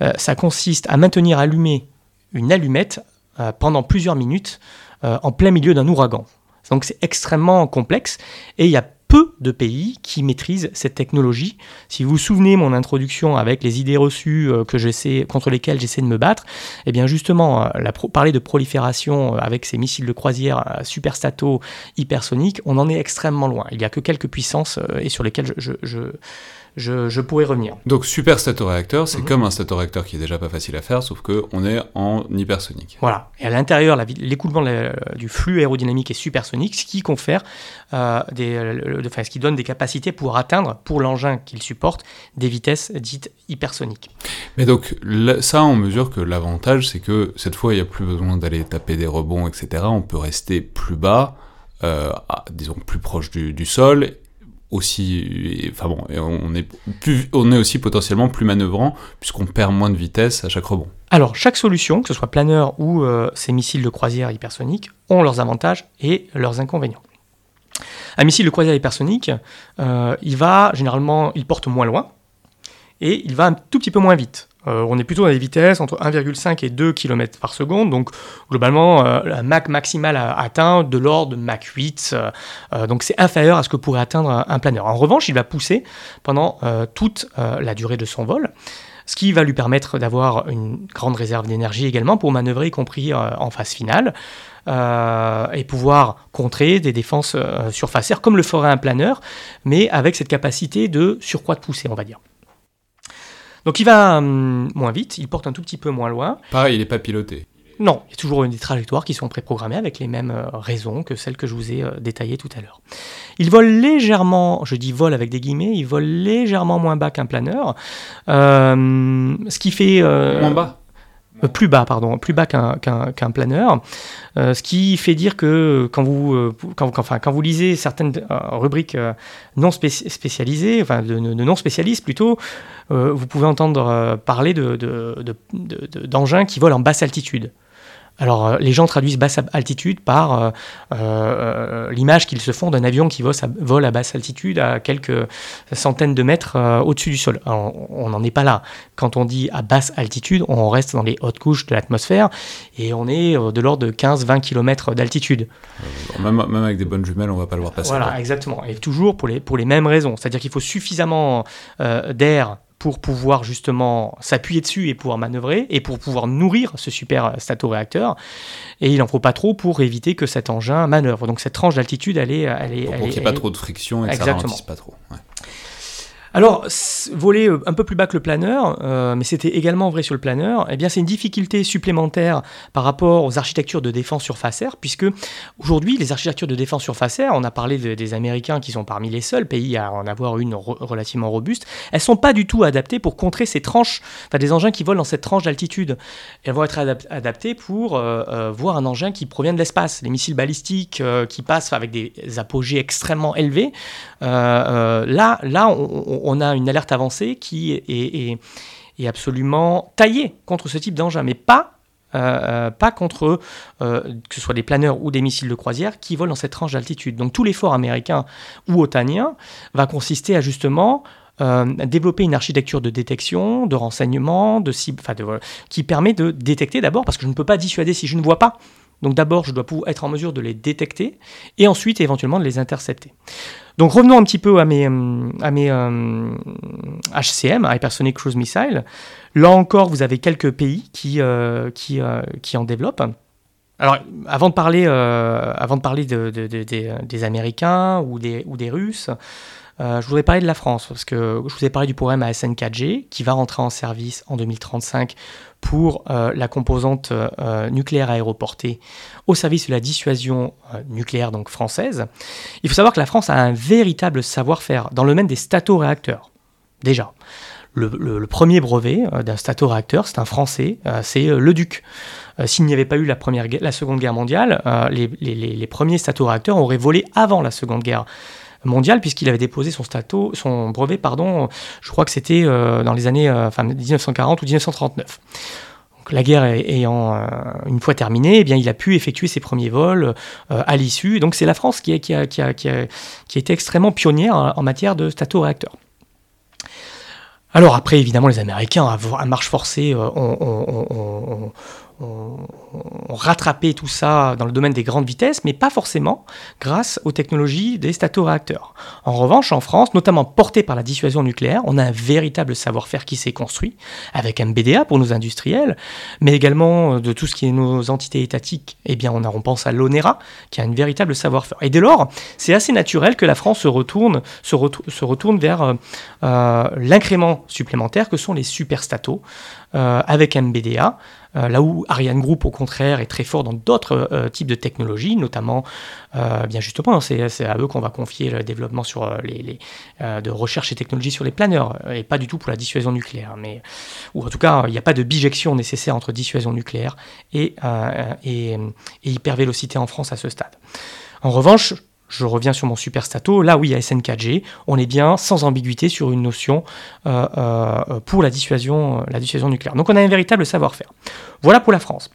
euh, ça consiste à maintenir allumée une allumette euh, pendant plusieurs minutes euh, en plein milieu d'un ouragan. Donc c'est extrêmement complexe et il y a peu de pays qui maîtrisent cette technologie. Si vous vous souvenez mon introduction avec les idées reçues euh, que contre lesquelles j'essaie de me battre, eh bien justement, la parler de prolifération avec ces missiles de croisière superstato hypersoniques, on en est extrêmement loin. Il n'y a que quelques puissances et sur lesquelles je, pourrais revenir. Donc super statoréacteur, c'est mhm. comme un statoréacteur qui est déjà pas facile à faire, sauf qu'on est en hypersonique. Voilà. Et à l'intérieur, l'écoulement du flux aérodynamique est supersonique, ce qui confère euh, des, enfin, ce qui donne des capacités pour atteindre, pour l'engin qu'il supporte, des vitesses dites hypersoniques. Mais donc ça, on mesure que l'avantage, c'est que cette fois, il n'y a plus besoin d'aller taper des rebonds, etc. On peut rester plus bas. Euh, disons plus proche du, du, sol aussi, enfin bon, on est, on est aussi potentiellement plus manœuvrant puisqu'on perd moins de vitesse à chaque rebond. Alors, chaque solution, que ce soit planeur ou euh, ces missiles de croisière hypersoniques, ont leurs avantages et leurs inconvénients. Un missile de croisière hypersonique, euh, il va généralement, il porte moins loin et il va un tout petit peu moins vite. Euh, on est plutôt à des vitesses entre 1,5 et 2 km par seconde, donc globalement, euh, la Mach maximale atteint de l'ordre de Mach 8, euh, donc c'est inférieur à ce que pourrait atteindre un planeur. En revanche, il va pousser pendant toute la durée de son vol, ce qui va lui permettre d'avoir une grande réserve d'énergie également pour manœuvrer, y compris en phase finale. et pouvoir contrer des défenses surfacières comme le ferait un planeur, mais avec cette capacité de surcroît de pousser, on va dire. Donc il va hum, moins vite, il porte un tout petit peu moins loin. Pareil, il n'est pas piloté. Non, il y a toujours des trajectoires qui sont préprogrammées avec les mêmes euh, raisons que celles que je vous ai euh, détaillées tout à l'heure. Il vole légèrement, je dis vol avec des guillemets, il vole légèrement moins bas qu'un planeur, euh, ce qui fait... moins bas plus bas, pardon, plus bas qu'un planeur, euh, ce qui fait dire que quand vous, euh, lisez certaines rubriques non spécialisées, enfin de, non spécialistes plutôt, vous pouvez entendre parler d'engins de, de, qui volent en basse altitude. Alors, euh, les gens traduisent basse altitude par euh, euh, l'image qu'ils se font d'un avion qui vole à, basse altitude à quelques centaines de mètres au-dessus du sol. on n'en est pas là. Quand on dit à basse altitude, on reste dans les hautes couches de l'atmosphère et on est de l'ordre de 15-20 km d'altitude. Même, avec des bonnes jumelles, on ne va pas le voir passer. Voilà, exactement. Et toujours pour les, pour les mêmes raisons. C'est-à-dire qu'il faut suffisamment d'air pour pouvoir justement s'appuyer dessus et pouvoir manœuvrer et pour pouvoir nourrir ce super statoréacteur. Et il n'en faut pas trop pour éviter que cet engin manœuvre. Donc cette tranche d'altitude, elle est... Elle est pour, qu'il n'y ait pas trop de friction et que ça ralentisse pas trop. Alors, voler euh, un peu plus bas que le planeur, euh, mais c'était également vrai sur le planeur, eh bien c'est une difficulté supplémentaire par rapport aux architectures de défense surface puisque aujourd'hui, les architectures de défense surface on a parlé des Américains qui sont parmi les seuls pays à en avoir une relativement robuste, elles sont pas du tout adaptées pour contrer ces tranches, enfin des engins qui volent dans cette tranche d'altitude. Elles vont être adaptées pour euh, voir un engin qui provient de l'espace, les missiles balistiques qui passent avec des apogées extrêmement élevés. là, là, on a une alerte avancée qui est, absolument taillée contre ce type d'engin, mais pas euh, euh, contre euh, que ce soit des planeurs ou des missiles de croisière qui volent dans cette tranche d'altitude. Donc tout l'effort américain ou otanien va consister à justement développer une architecture de détection, de renseignement, de cible, qui permet de détecter d'abord, parce que je ne peux pas dissuader si je ne vois pas. Donc d'abord, je dois être en mesure de les détecter et ensuite éventuellement de les intercepter. Donc revenons un petit peu à mes, à mes HCM, euh, Hypersonic Cruise Missile. Là encore, vous avez quelques pays qui, euh, qui, euh, qui en développent. Alors, avant de parler, avant de parler de, des Américains ou des, ou des Russes, je voudrais parler de la France, parce que je vous ai parlé du programme ASN 4G, qui va rentrer en service en 2035 pour euh, la composante euh, nucléaire aéroportée au service de la dissuasion euh, nucléaire donc française. Il faut savoir que la France a un véritable savoir-faire dans le domaine des statoréacteurs. Déjà, le, premier brevet d'un statoréacteur, c'est un français, c'est le Duc. S'il n'y avait pas eu la, première, la Seconde Guerre mondiale, les, les, les premiers statoréacteurs auraient volé avant la Seconde Guerre mondial, puisqu'il avait déposé son, son brevet, pardon, je crois que c'était euh, dans les années euh, enfin, 1940 ou 1939. Donc, la guerre ayant euh, une fois terminée, eh bien, il a pu effectuer ses premiers vols à l'issue. Donc c'est la France qui a, été extrêmement pionnière en, matière de stato-réacteurs. Alors après, évidemment, les Américains, à, marche forcée, ont, rattrapé tout ça dans le domaine des grandes vitesses, mais pas forcément grâce aux technologies des statoréacteurs. En revanche, en France, notamment porté par la dissuasion nucléaire, on a un véritable savoir-faire qui s'est construit, avec MBDA pour nos industriels, mais également de tout ce qui est nos entités étatiques. Eh bien, on, a, on pense à l'ONERA, qui a un véritable savoir-faire. Et dès lors, c'est assez naturel que la France se retourne, vers euh, euh, l'incrément supplémentaire que sont les superstatos, euh, avec MBDA, euh, là où Ariane Group, au contraire, est très fort dans d'autres euh, types de technologies, notamment, bien justement, c'est à eux qu'on va confier le développement sur les, de recherche et technologie sur les planeurs, et pas du tout pour la dissuasion nucléaire. Mais, ou en tout cas, il n'y a pas de bijection nécessaire entre dissuasion nucléaire et, et, et hypervélocité en France à ce stade. En revanche, je reviens sur mon super stato, là oui, à SN4G, on est bien sans ambiguïté sur une notion euh, euh, pour la dissuasion, la dissuasion nucléaire. Donc on a un véritable savoir-faire. Voilà pour la France.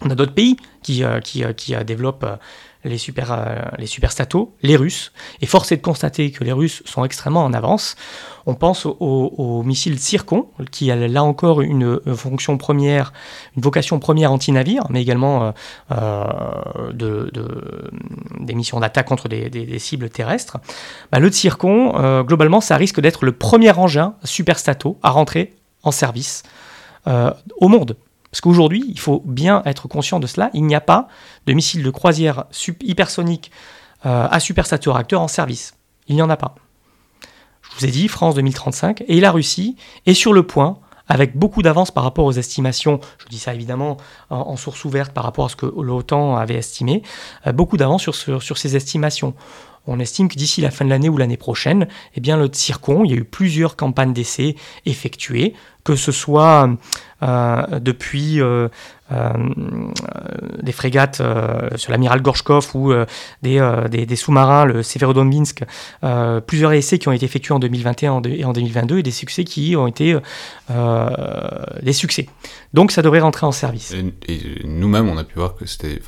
On a d'autres pays qui, euh, qui, qui développent les super, euh, les Russes. Et force est de constater que les Russes sont extrêmement en avance. On pense au, missile Zircon, qui a là encore une fonction première, une vocation première anti-navire, mais également euh, euh, de, des missions d'attaque contre des, cibles terrestres. Bah, le Zircon, globalement, ça risque d'être le premier engin superstato à rentrer en service au monde. Parce qu'aujourd'hui, il faut bien être conscient de cela, il n'y a pas de missile de croisière hypersonique euh, à supersaturateur en service. Il n'y en a pas. Je vous ai dit, France 2035, et la Russie est sur le point, avec beaucoup d'avance par rapport aux estimations, je dis ça évidemment en, source ouverte par rapport à ce que l'OTAN avait estimé, euh, beaucoup d'avance sur, ces estimations. On estime que d'ici la fin de l'année ou l'année prochaine, eh bien, le Zircon, il y a eu plusieurs campagnes d'essai effectuées, que ce soit euh, depuis euh, euh, des frégates sur l'amiral Gorshkov ou des, des, sous-marins, le Severodonvinsk, plusieurs essais qui ont été effectués en 2021 et en 2022 et des succès qui ont été des succès. Donc ça devrait rentrer en service. Et, nous-mêmes, on a pu voir que c'était,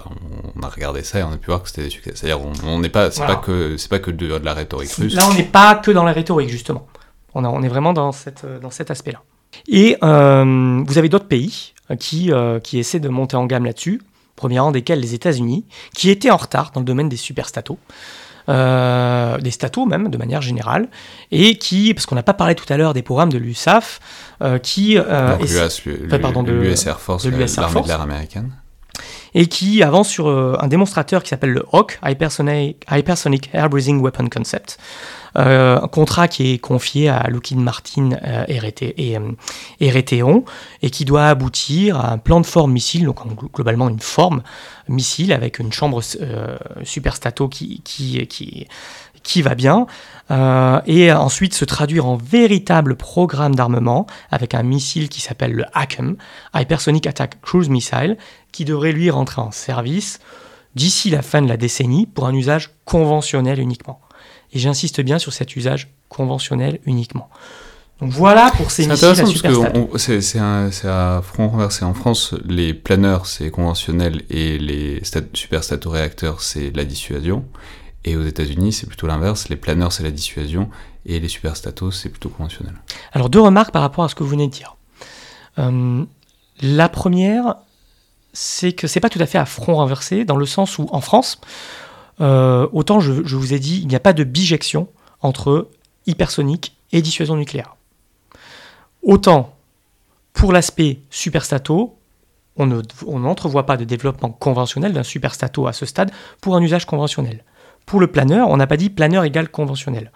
on a regardé ça et on a pu voir que c'était des succès. C'est-à-dire, on n'est pas, c'est pas que, c'est pas que de, de, la rhétorique russe. Là, on n'est pas que dans la rhétorique justement. On, on est vraiment dans, cette, dans cet aspect-là. Et euh, vous avez d'autres pays euh, qui, euh, qui essaient de monter en gamme là-dessus, premier rang desquels les États-Unis, qui étaient en retard dans le domaine des superstatos. Euh, des statos même de manière générale, et qui, parce qu'on n'a pas parlé tout à l'heure des programmes de l'USAF, qui... pardon, de l'US Air Force, de l'armée de l'air américaine. Et qui avance sur un démonstrateur qui s'appelle le HAWK, Hypersonic, Air Breathing Weapon Concept, euh, un contrat qui est confié à Lockheed Martin euh, et, et, Raytheon et qui doit aboutir à un plan de forme missile, donc globalement une forme missile avec une chambre euh, superstato qui, qui, qui, qui va bien, et ensuite se traduire en véritable programme d'armement avec un missile qui s'appelle le HACM, Hypersonic Attack Cruise Missile, qui devrait lui rentrer en service d'ici la fin de la décennie pour un usage conventionnel uniquement. Et j'insiste bien sur cet usage conventionnel uniquement. Donc voilà pour ces missiles à C'est à front renversé. En France, les planeurs, c'est conventionnel et les superstatoréacteurs, c'est la dissuasion. Et aux États-Unis, c'est plutôt l'inverse. Les planeurs, c'est la dissuasion et les superstatos, c'est plutôt conventionnel. Alors deux remarques par rapport à ce que vous venez de dire. Euh, la première, c'est que c'est pas tout à fait à front renversé dans le sens où en France, euh, autant je, vous ai dit, il n'y a pas de bijection entre hypersonique et dissuasion nucléaire. Autant pour l'aspect superstato, on n'entrevoit pas de développement conventionnel d'un superstato à ce stade pour un usage conventionnel. Pour le planeur, on n'a pas dit planeur égale conventionnel.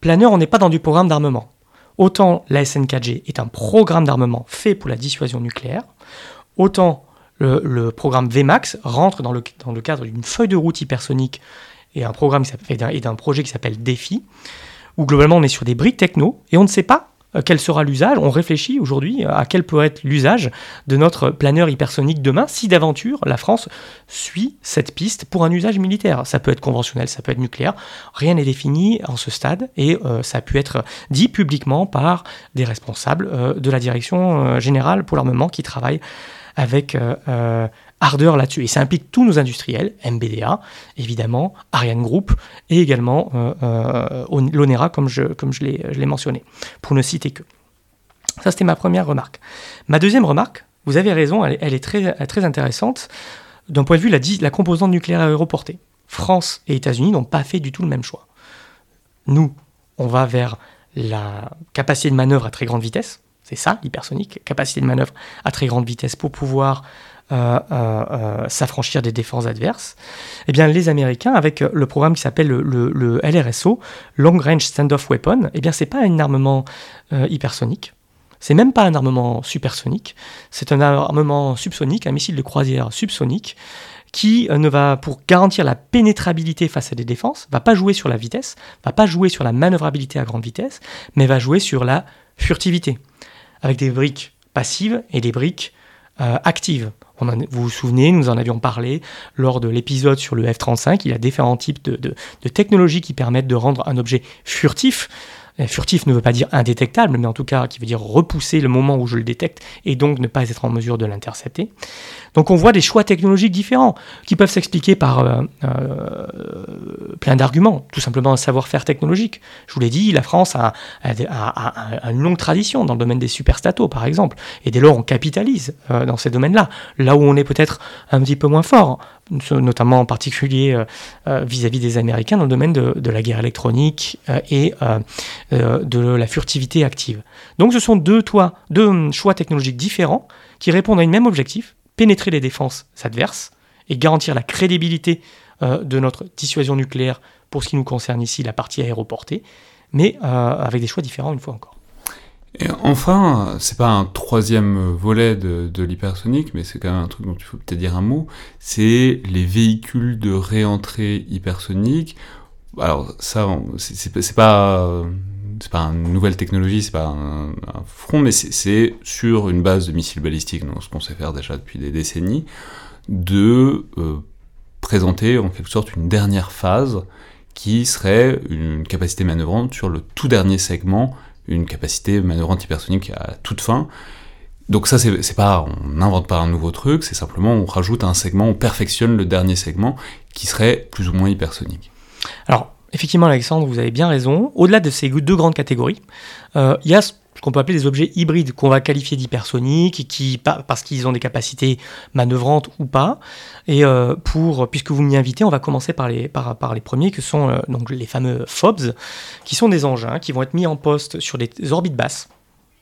Planeur, on n'est pas dans du programme d'armement. Autant la SN4G est un programme d'armement fait pour la dissuasion nucléaire, autant le, programme VMAX rentre dans le, cadre d'une feuille de route hypersonique et d'un projet qui s'appelle DEFI, où globalement on est sur des briques techno et on ne sait pas quel sera l'usage. On réfléchit aujourd'hui à quel pourrait être l'usage de notre planeur hypersonique demain si d'aventure la France suit cette piste pour un usage militaire. Ça peut être conventionnel, ça peut être nucléaire. Rien n'est défini en ce stade et euh, ça a pu être dit publiquement par des responsables euh, de la direction générale pour l'armement qui travaillent avec euh, euh, ardeur là-dessus. Et ça implique tous nos industriels, MBDA, évidemment, Ariane Group, et également euh, l'ONERA, comme je, comme je l'ai mentionné, pour ne citer que. Ça, c'était ma première remarque. Ma deuxième remarque, vous avez raison, elle, est très, très intéressante d'un point de vue la, la composante nucléaire aéroportée. France et États-Unis n'ont pas fait du tout le même choix. Nous, on va vers la capacité de manœuvre à très grande vitesse, c'est ça l'hypersonique, capacité de manœuvre à très grande vitesse pour pouvoir euh, euh, euh, s'affranchir des défenses adverses. Eh bien, les Américains, avec le programme qui s'appelle le, LRSO, Long Range Standoff Weapon, eh bien, c'est pas un armement hypersonique. C'est même pas un armement supersonique, c'est un armement subsonique, un missile de croisière subsonique qui ne va, pour garantir la pénétrabilité face à des défenses, va pas jouer sur la vitesse, va pas jouer sur la manœuvrabilité à grande vitesse, mais va jouer sur la furtivité, avec des briques passives et des briques actives vous vous souvenez, nous en avions parlé lors de l'épisode sur le F-35. Il y a différents types de, technologies qui permettent de rendre un objet furtif. Euh, furtif ne veut pas dire indétectable, mais en tout cas qui veut dire repousser le moment où je le détecte et donc ne pas être en mesure de l'intercepter. Donc on voit des choix technologiques différents qui peuvent s'expliquer par euh, euh, plein d'arguments, tout simplement un savoir-faire technologique. Je vous l'ai dit, la France a, une longue tradition dans le domaine des superstatos, par exemple, et dès lors on capitalise dans ces domaines-là. Là où on est peut-être un petit peu moins fort, notamment en particulier vis-à-vis des Américains dans le domaine de, la guerre électronique et de la furtivité active. Donc ce sont deux, deux choix technologiques différents qui répondent à un même objectif, pénétrer les défenses adverses et garantir la crédibilité euh, de notre dissuasion nucléaire pour ce qui nous concerne ici, la partie aéroportée, mais euh, avec des choix différents une fois encore. Et enfin, c'est pas un troisième volet de, l'hypersonique, mais c'est quand même un truc dont il faut peut-être dire un mot, c'est les véhicules de réentrée hypersonique. Alors ça, c'est pas c'est pas une nouvelle technologie, c'est pas un, front, mais c'est sur une base de missiles balistiques, ce qu'on sait faire déjà depuis des décennies, de euh, présenter en quelque sorte une dernière phase qui serait une capacité manœuvrante sur le tout dernier segment, une capacité manœuvrante hypersonique à toute fin. Donc ça, c'est pas, on n'invente pas un nouveau truc, c'est simplement on rajoute un segment, on perfectionne le dernier segment qui serait plus ou moins hypersonique. Alors, effectivement, Alexandre, vous avez bien raison. Au-delà de ces deux grandes catégories, euh, il y a ce qu'on peut appeler des objets hybrides qu'on va qualifier d'hypersoniques, parce qu'ils ont des capacités manœuvrantes ou pas. Et euh, pour, puisque vous m'y invitez, on va commencer par les, premiers, que sont euh, les fameux FOBS, qui sont des engins qui vont être mis en poste sur des orbites basses.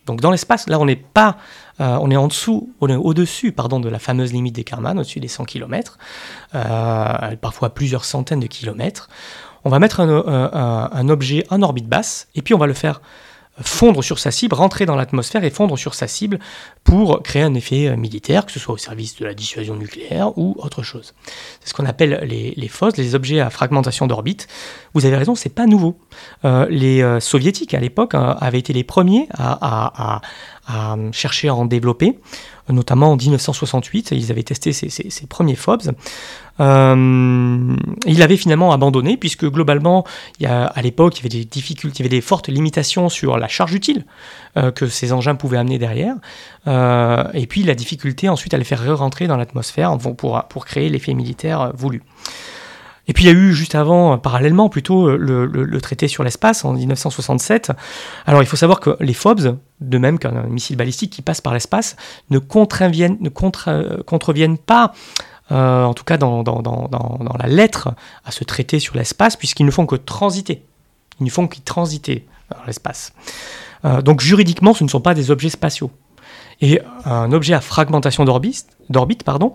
Donc dans l'espace, là on n'est pas, on est en dessous, on est au-dessus, pardon, de la fameuse limite des Kármán, au-dessus des 100 km, parfois plusieurs centaines de kilomètres on va mettre un, objet en orbite basse, et puis on va le faire fondre sur sa cible, rentrer dans l'atmosphère et fondre sur sa cible pour créer un effet euh, militaire, que ce soit au service de la dissuasion nucléaire ou autre chose. C'est ce qu'on appelle les, les les objets à fragmentation d'orbite. Vous avez raison, c'est pas nouveau. Euh, les euh, soviétiques à l'époque avaient été les premiers à, chercher à en développer notamment en 1968, ils avaient testé ces, premiers FOBs. Euh, il avait finalement abandonné puisque globalement, il y a, à l'époque, il y avait des difficultés, il y avait des fortes limitations sur la charge utile euh, que ces engins pouvaient amener derrière. Euh, et puis la difficulté ensuite à les faire re-rentrer dans l'atmosphère pour, créer l'effet militaire voulu. Et puis il y a eu juste avant, parallèlement plutôt, le, traité sur l'espace en 1967. Alors il faut savoir que les FOBS, de même qu'un missile balistique qui passe par l'espace, ne, contreviennent, ne contre, contreviennent pas, euh, en tout cas dans, la lettre, à ce traité sur l'espace, puisqu'ils ne font que transiter. Ils ne font que transiter dans l'espace. Euh, donc juridiquement, ce ne sont pas des objets spatiaux. Et un objet à fragmentation d'orbite, pardon,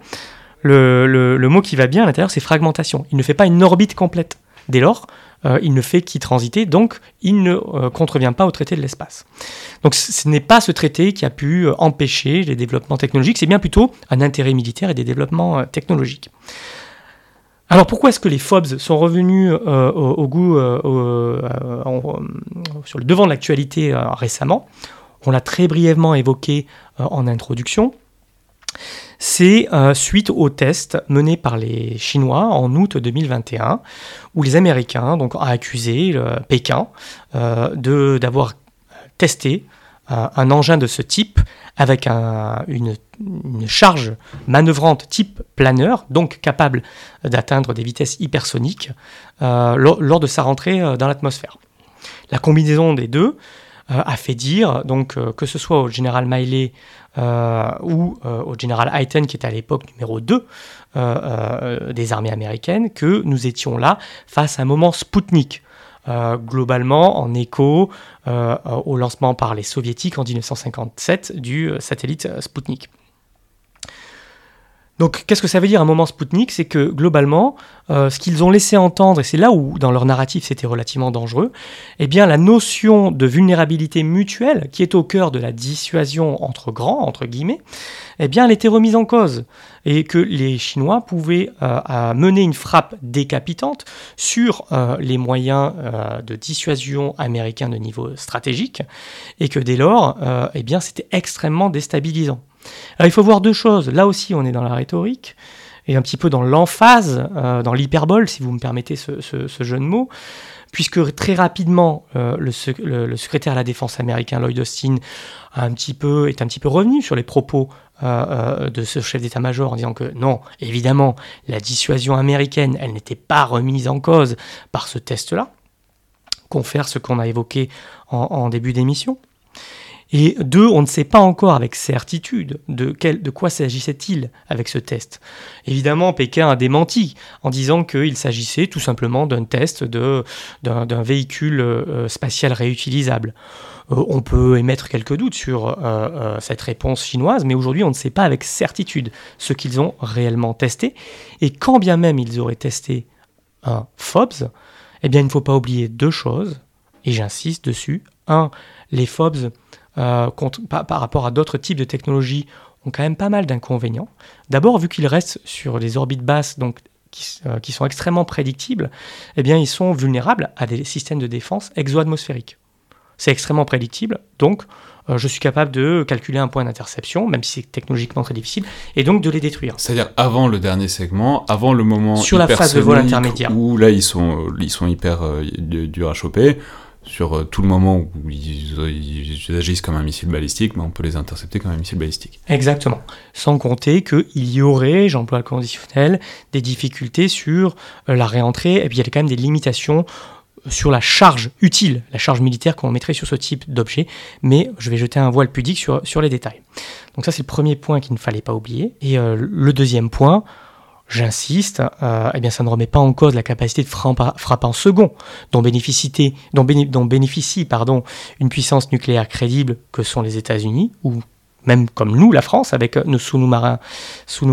le, mot qui va bien à l'intérieur, c'est fragmentation. Il ne fait pas une orbite complète. Dès lors, euh, il ne fait qu'y transiter, donc il ne euh, contrevient pas au traité de l'espace. Donc ce n'est pas ce traité qui a pu euh, empêcher les développements technologiques, c'est bien plutôt un intérêt militaire et des développements technologiques. Alors pourquoi est-ce que les FOBs sont revenus au, goût sur le devant de l'actualité récemment? On l'a très brièvement évoqué en introduction c'est euh, suite au test mené par les Chinois en août 2021, où les Américains ont accusé Pékin euh, d'avoir testé euh, un engin de ce type avec une, charge manœuvrante type planeur, donc capable d'atteindre des vitesses hypersoniques lors, de sa rentrée dans l'atmosphère. La combinaison des deux a fait dire, donc que ce soit au général Miley ou au général Hayton, qui était à l'époque numéro 2 des armées américaines, que nous étions là face à un moment Spoutnik. globalement en écho au lancement par les soviétiques en 1957 du satellite Spoutnik. Donc, qu'est-ce que ça veut dire un moment Spoutnik? C'est que globalement, euh, ce qu'ils ont laissé entendre, et c'est là où dans leur narratif c'était relativement dangereux, eh bien la notion de vulnérabilité mutuelle, qui est au cœur de la dissuasion entre grands, entre guillemets, eh bien elle était remise en cause. Et que les Chinois pouvaient euh, mener une frappe décapitante sur euh, les moyens de dissuasion américains de niveau stratégique, et que dès lors, eh bien c'était extrêmement déstabilisant. Alors il faut voir deux choses. Là aussi, on est dans la rhétorique et un petit peu dans l'emphase, euh, dans l'hyperbole, si vous me permettez ce, jeu de mots, puisque très rapidement, euh, le, secrétaire à la défense américain Lloyd Austin est un petit peu revenu sur les propos euh, de ce chef d'état-major en disant que non, évidemment, la dissuasion américaine, elle n'était pas remise en cause par ce test-là, confère ce qu'on a évoqué en début d'émission. Et deux, on ne sait pas encore avec certitude de, quoi s'agissait-il avec ce test. Évidemment, Pékin a démenti en disant qu'il s'agissait tout simplement d'un test d'un véhicule euh, spatial réutilisable. Euh, on peut émettre quelques doutes sur euh, cette réponse chinoise, mais aujourd'hui on ne sait pas avec certitude ce qu'ils ont réellement testé. Et quand bien même ils auraient testé un FOBS, eh bien il ne faut pas oublier deux choses, et j'insiste dessus. Un, les FOBS euh, par, rapport à d'autres types de technologies, ont quand même pas mal d'inconvénients. D'abord, vu qu'ils restent sur des orbites basses, donc euh, qui, sont extrêmement prédictibles, eh bien, ils sont vulnérables à des systèmes de défense exo-atmosphériques. C'est extrêmement prédictible, donc euh, je suis capable de calculer un point d'interception, même si c'est technologiquement très difficile, et donc de les détruire. C'est-à-dire avant le dernier segment, avant le moment sur la phase de vol intermédiaire, où là ils sont, ils sont hyper durs à choper sur euh, tout le moment où ils, agissent comme un missile balistique, mais on peut les intercepter comme un missile balistique. Exactement. Sans compter qu'il y aurait, j'emploie le conditionnel, des difficultés sur euh, la réentrée, et puis il y a quand même des limitations sur la charge utile, la charge militaire qu'on mettrait sur ce type d'objet, mais je vais jeter un voile pudique sur, sur les détails. Donc ça c'est le premier point qu'il ne fallait pas oublier. Et euh, le deuxième point, j'insiste, euh, eh bien ça ne remet pas en cause la capacité de frapper en second, dont bénéficie, dont, dont bénéficie pardon, une puissance nucléaire crédible que sont les États-Unis, ou même comme nous, la France, avec nos sous-marins sous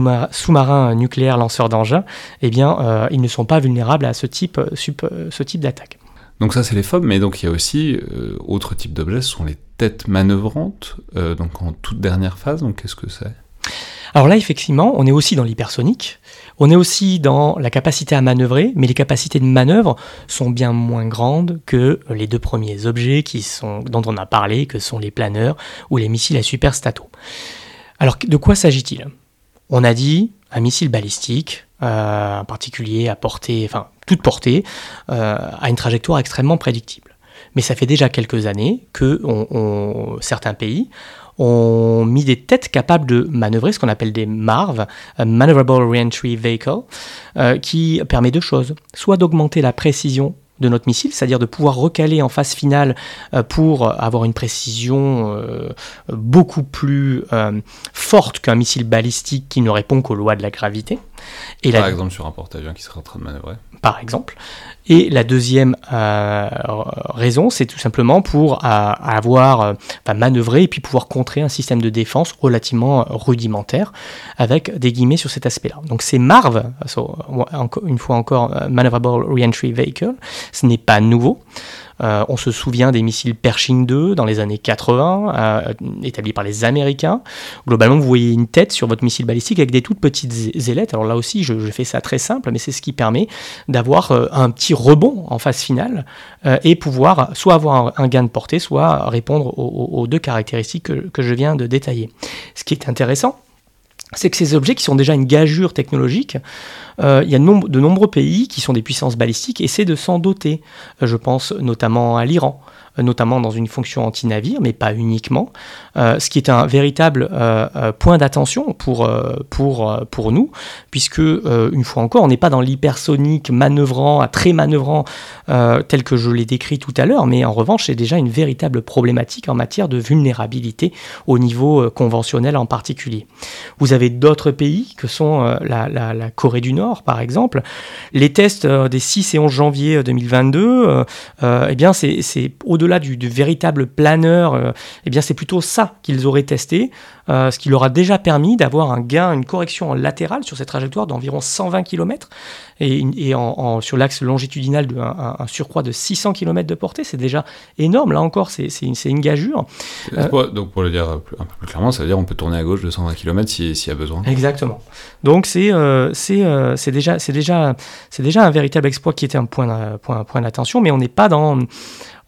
nucléaires lanceurs d'engins, eh bien, euh, ils ne sont pas vulnérables à ce type, ce type d'attaque. Donc ça, c'est les FOB, mais donc il y a aussi euh, autre type d'objets, ce sont les têtes manœuvrantes, donc en toute dernière phase. Donc qu'est-ce que c'est? Alors là, effectivement, on est aussi dans l'hypersonique, on est aussi dans la capacité à manœuvrer, mais les capacités de manœuvre sont bien moins grandes que les deux premiers objets dont on a parlé, que sont les planeurs ou les missiles à superstato. Alors de quoi s'agit-il? On a dit un missile balistique, euh, en particulier à portée, enfin toute portée, euh, a une trajectoire extrêmement prédictible. Mais ça fait déjà quelques années que certains pays ont mis des têtes capables de manœuvrer, ce qu'on appelle des MARV, Maneuverable Reentry Vehicle, euh, qui permet deux choses. Soit d'augmenter la précision de notre missile, c'est-à-dire de pouvoir recaler en phase finale euh, pour avoir une précision euh, beaucoup plus forte qu'un missile balistique qui ne répond qu'aux lois de la gravité. Et Par exemple sur un porte-avions qui serait en train de manœuvrer par exemple. Et la deuxième euh, raison, c'est tout simplement pour euh, avoir euh, manœuvrer et puis pouvoir contrer un système de défense relativement rudimentaire, avec des guillemets sur cet aspect-là. Donc c'est MARV, une fois encore, Maneuverable Reentry Vehicle, ce n'est pas nouveau. Euh, on se souvient des missiles Pershing 2 dans les années 80, euh, établis par les Américains. Globalement, vous voyez une tête sur votre missile balistique avec des toutes petites ailettes. Alors là aussi, je, fais ça très simple, mais c'est ce qui permet d'avoir euh, un petit rebond en phase finale et pouvoir soit avoir un, gain de portée, soit répondre aux, deux caractéristiques que je viens de détailler. Ce qui est intéressant, c'est que ces objets qui sont déjà une gageure technologique, euh, il y a de, de, nombreux pays qui sont des puissances balistiques et essaient de s'en doter. Euh, je pense notamment à l'Iran. Notamment dans une fonction anti-navire, mais pas uniquement, ce qui est un véritable point d'attention pour, pour, pour nous, puisque, une fois encore, on n'est pas dans l'hypersonique manœuvrant, très manœuvrant, tel que je l'ai décrit tout à l'heure, mais en revanche, c'est déjà une véritable problématique en matière de vulnérabilité au niveau conventionnel en particulier. Vous avez d'autres pays que sont la, la, Corée du Nord, par exemple. Les tests des 6 et 11 janvier 2022, eh bien, c'est au-delà du, véritable planeur, eh bien, c'est plutôt ça qu'ils auraient testé, ce qui leur a déjà permis d'avoir un gain, une correction en latéral sur cette trajectoire d'environ 120 km et, en, sur l'axe longitudinal de, un, surcroît de 600 km de portée, c'est déjà énorme. Là encore, c'est une, une, gageure. donc pour le dire un peu plus clairement, ça veut dire qu'on peut tourner à gauche de 120 km s'il y a besoin. Exactement. Donc c'est euh, c'est déjà, déjà, déjà un véritable exploit qui était un point, point, point d'attention, mais on n'est pas dans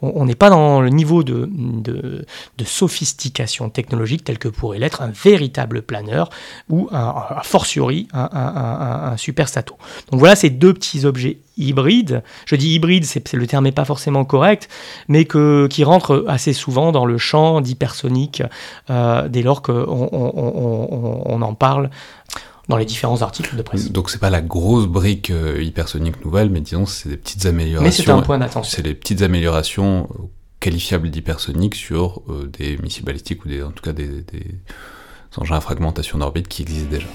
on n'est pas dans le niveau de, sophistication technologique tel que pourrait l'être un véritable planeur ou un, a fortiori un, un, super. Donc voilà ces deux petits objets hybrides. Je dis hybride, c'est, le terme n'est pas forcément correct, mais qui rentrent assez souvent dans le champ d'hypersonique euh, dès lors qu'on on, on en parle dans les différents articles de presse. Donc c'est pas la grosse brique euh, hypersonique nouvelle, mais disons c'est des petites améliorations. Mais c'est un point d'attention. C'est les petites améliorations euh, qualifiables d'hypersonique sur euh, des missiles balistiques ou des, en tout cas des, des engins à fragmentation d'orbite qui existent déjà.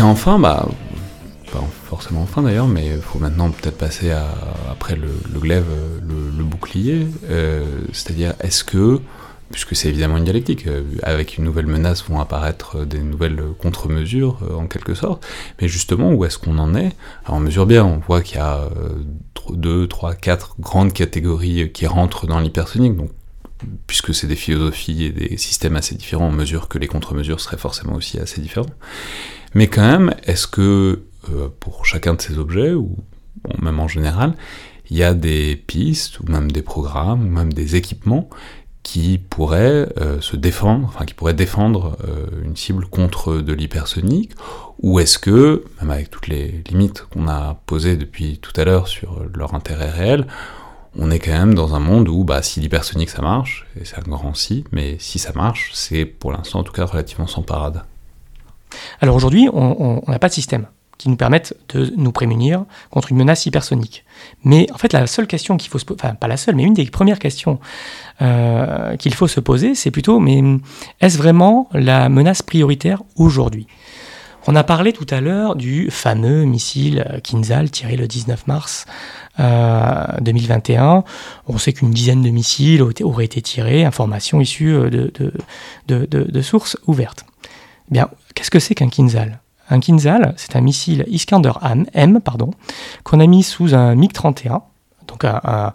Et enfin, bah, pas forcément enfin d'ailleurs, mais il faut maintenant peut-être passer à, après le, glaive, le, bouclier. Euh, c'est-à-dire, est-ce que, puisque c'est évidemment une dialectique, euh, avec une nouvelle menace vont apparaître des nouvelles contre-mesures euh, en quelque sorte, mais justement, où est-ce qu'on en est? Alors on mesure bien, on voit qu'il y a deux, trois, quatre grandes catégories qui rentrent dans l'hypersonique, donc puisque c'est des philosophies et des systèmes assez différents, on mesure que les contre-mesures seraient forcément aussi assez différents. Mais quand même, est-ce que euh, pour chacun de ces objets, ou même en général, il y a des pistes, ou même des programmes, ou même des équipements qui pourraient euh, se défendre, enfin qui pourraient défendre euh, une cible contre de l'hypersonique, ou est-ce que, même avec toutes les limites qu'on a posées depuis tout à l'heure sur leur intérêt réel, on est quand même dans un monde où bah, si l'hypersonique ça marche, et c'est un grand si, mais si ça marche, c'est pour l'instant en tout cas relativement sans parade. Alors aujourd'hui, on n'a pas de système qui nous permette de nous prémunir contre une menace hypersonique. Mais en fait, la seule question qu'il faut se poser, enfin pas la seule, mais une des premières questions euh, qu'il faut se poser, c'est plutôt, mais est-ce vraiment la menace prioritaire aujourd'hui? On a parlé tout à l'heure du fameux missile Kinzhal tiré le 19 mars 2021. Euh, on sait qu'une dizaine de missiles auraient été tirés, information issue de, de, sources ouvertes. Bien, qu'est-ce que c'est qu'un Kinzhal? Un Kinzhal, c'est un missile Iskander M, pardon, qu'on a mis sous un MiG-31, donc un,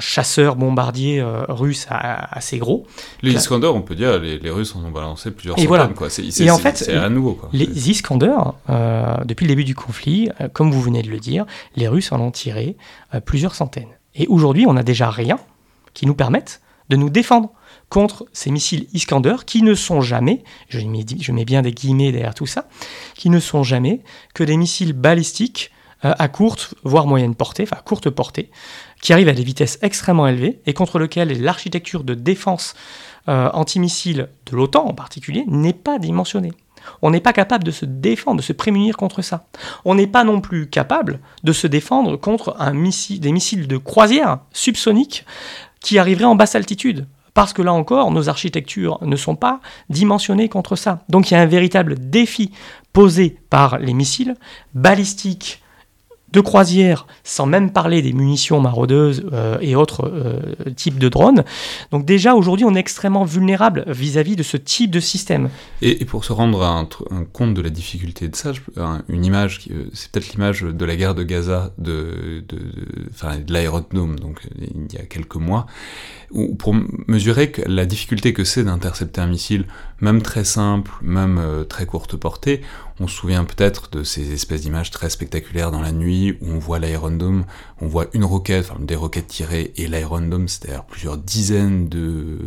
chasseur bombardier euh, russe assez gros. Les Iskander, on peut dire, les, Russes en ont balancé plusieurs et centaines. Quoi. et en fait, c'est à nouveau. Quoi. Les Iskander, euh, depuis le début du conflit, euh, comme vous venez de le dire, les Russes en ont tiré plusieurs centaines. Et aujourd'hui, on n'a déjà rien qui nous permette de nous défendre contre ces missiles Iskander qui ne sont jamais, je mets, je mets bien des guillemets derrière tout ça, qui ne sont jamais que des missiles balistiques à courte, voire moyenne portée, enfin courte portée, qui arrivent à des vitesses extrêmement élevées et contre lesquels l'architecture de défense euh, antimissile de l'OTAN en particulier n'est pas dimensionné. On n'est pas capable de se défendre, de se prémunir contre ça. On n'est pas non plus capable de se défendre contre un des missiles de croisière subsoniques qui arriveraient en basse altitude. Parce que là encore, nos architectures ne sont pas dimensionnées contre ça. Donc il y a un véritable défi posé par les missiles balistiques de croisière, sans même parler des munitions maraudeuses euh, et autres euh, types de drones. Donc déjà, aujourd'hui, on est extrêmement vulnérable vis-à-vis de ce type de système. Et, pour se rendre un, compte de la difficulté de ça, une image, euh, c'est peut-être l'image de la guerre de Gaza, de, de, de, l'aérodrome, donc il y a quelques mois, où pour mesurer que la difficulté que c'est d'intercepter un missile, même très simple, même très courte portée, on se souvient peut-être de ces espèces d'images très spectaculaires dans la nuit où on voit l'Iron on voit une roquette, enfin des roquettes tirées et l'Iron c'est-à-dire plusieurs dizaines de,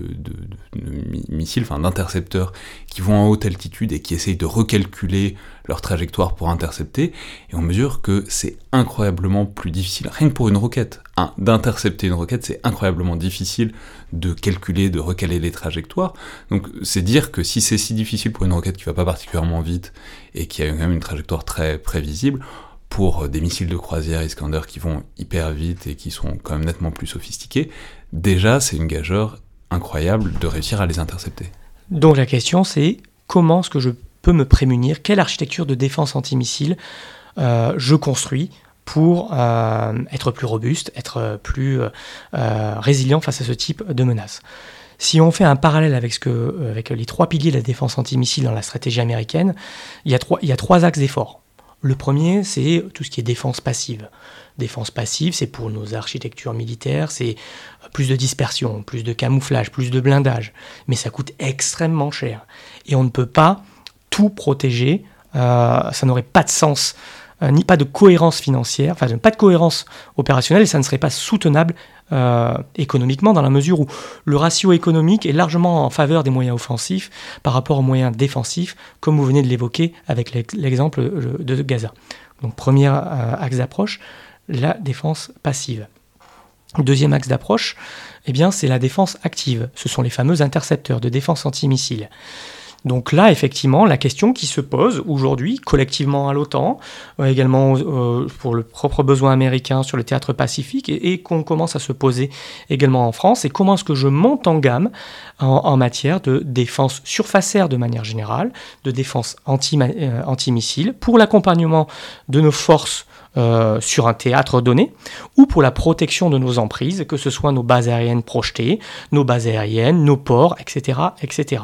missiles, enfin d'intercepteurs qui vont en haute altitude et qui essayent de recalculer leur trajectoire pour intercepter. Et on mesure que c'est incroyablement plus difficile, rien que pour une roquette, d'intercepter une roquette, c'est incroyablement difficile de calculer, de recaler les trajectoires. Donc c'est dire que si c'est si difficile pour une roquette qui va pas particulièrement vite et qui a quand même une trajectoire très prévisible, pour des missiles de croisière Iskander qui vont hyper vite et qui sont quand même nettement plus sophistiqués, déjà c'est une gageure incroyable de réussir à les intercepter. Donc la question c'est comment est-ce que je peux me prémunir? Quelle architecture de défense antimissile euh, je construis pour euh, être plus robuste, être plus euh, résilient face à ce type de menaces. Si on fait un parallèle avec, ce que, avec les trois piliers de la défense antimissile dans la stratégie américaine, il y a trois, il y a trois axes d'effort. Le premier, c'est tout ce qui est défense passive. Défense passive, c'est pour nos architectures militaires, c'est plus de dispersion, plus de camouflage, plus de blindage. Mais ça coûte extrêmement cher. Et on ne peut pas tout protéger. Euh, ça n'aurait pas de sens euh, ni pas de cohérence financière, enfin pas de cohérence opérationnelle et ça ne serait pas soutenable euh, économiquement dans la mesure où le ratio économique est largement en faveur des moyens offensifs par rapport aux moyens défensifs, comme vous venez de l'évoquer avec l'exemple de Gaza. Donc premier euh, axe d'approche, la défense passive. Deuxième axe d'approche, eh c'est la défense active. Ce sont les fameux intercepteurs de défense antimissile. Donc là, effectivement, la question qui se pose aujourd'hui, collectivement à l'OTAN, euh, également euh, pour le propre besoin américain sur le théâtre pacifique, et, qu'on commence à se poser également en France, c'est comment est-ce que je monte en gamme en, matière de défense surfacière de manière générale, de défense euh, anti-missile, pour l'accompagnement de nos forces euh, sur un théâtre donné, ou pour la protection de nos emprises, que ce soit nos bases aériennes projetées, nos bases aériennes, nos ports, etc., etc.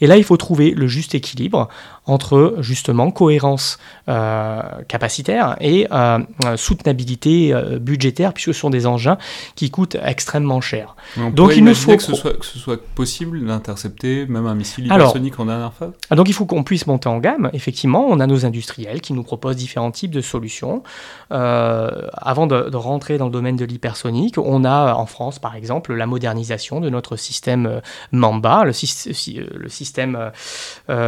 Et là, il faut trouver le juste équilibre entre justement cohérence euh, capacitaire et euh, soutenabilité euh, budgétaire, puisque ce sont des engins qui coûtent extrêmement cher. donc il nous faut que ce, soit, que ce soit possible d'intercepter même un missile hypersonique en dernière phase. Ah, donc il faut qu'on puisse monter en gamme. Effectivement, on a nos industriels qui nous proposent différents types de solutions. avant de, rentrer dans le domaine de l'hypersonique, on a en France par exemple la modernisation de notre système Mamba, le, le système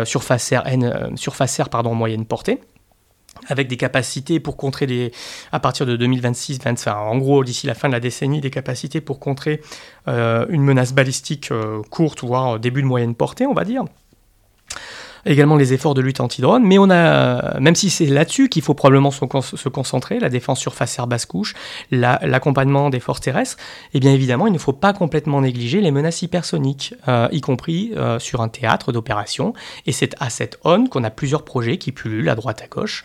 surface N euh, surface air pardon, en moyenne portée avec des capacités pour contrer des, à partir de 2026, 25, en gros d'ici la fin de la décennie, des capacités pour contrer euh, une menace balistique euh, courte, voire début de moyenne portée, on va dire également les efforts de lutte anti-drone, mais on a, même si c'est là-dessus qu'il faut probablement se, concentrer, la défense surface air basse couche, l'accompagnement des forces terrestres, et eh bien évidemment, il ne faut pas complètement négliger les menaces hypersoniques, euh, y compris euh, sur un théâtre d'opération, et c'est à cette ON qu'on a plusieurs projets qui pullulent à droite à gauche.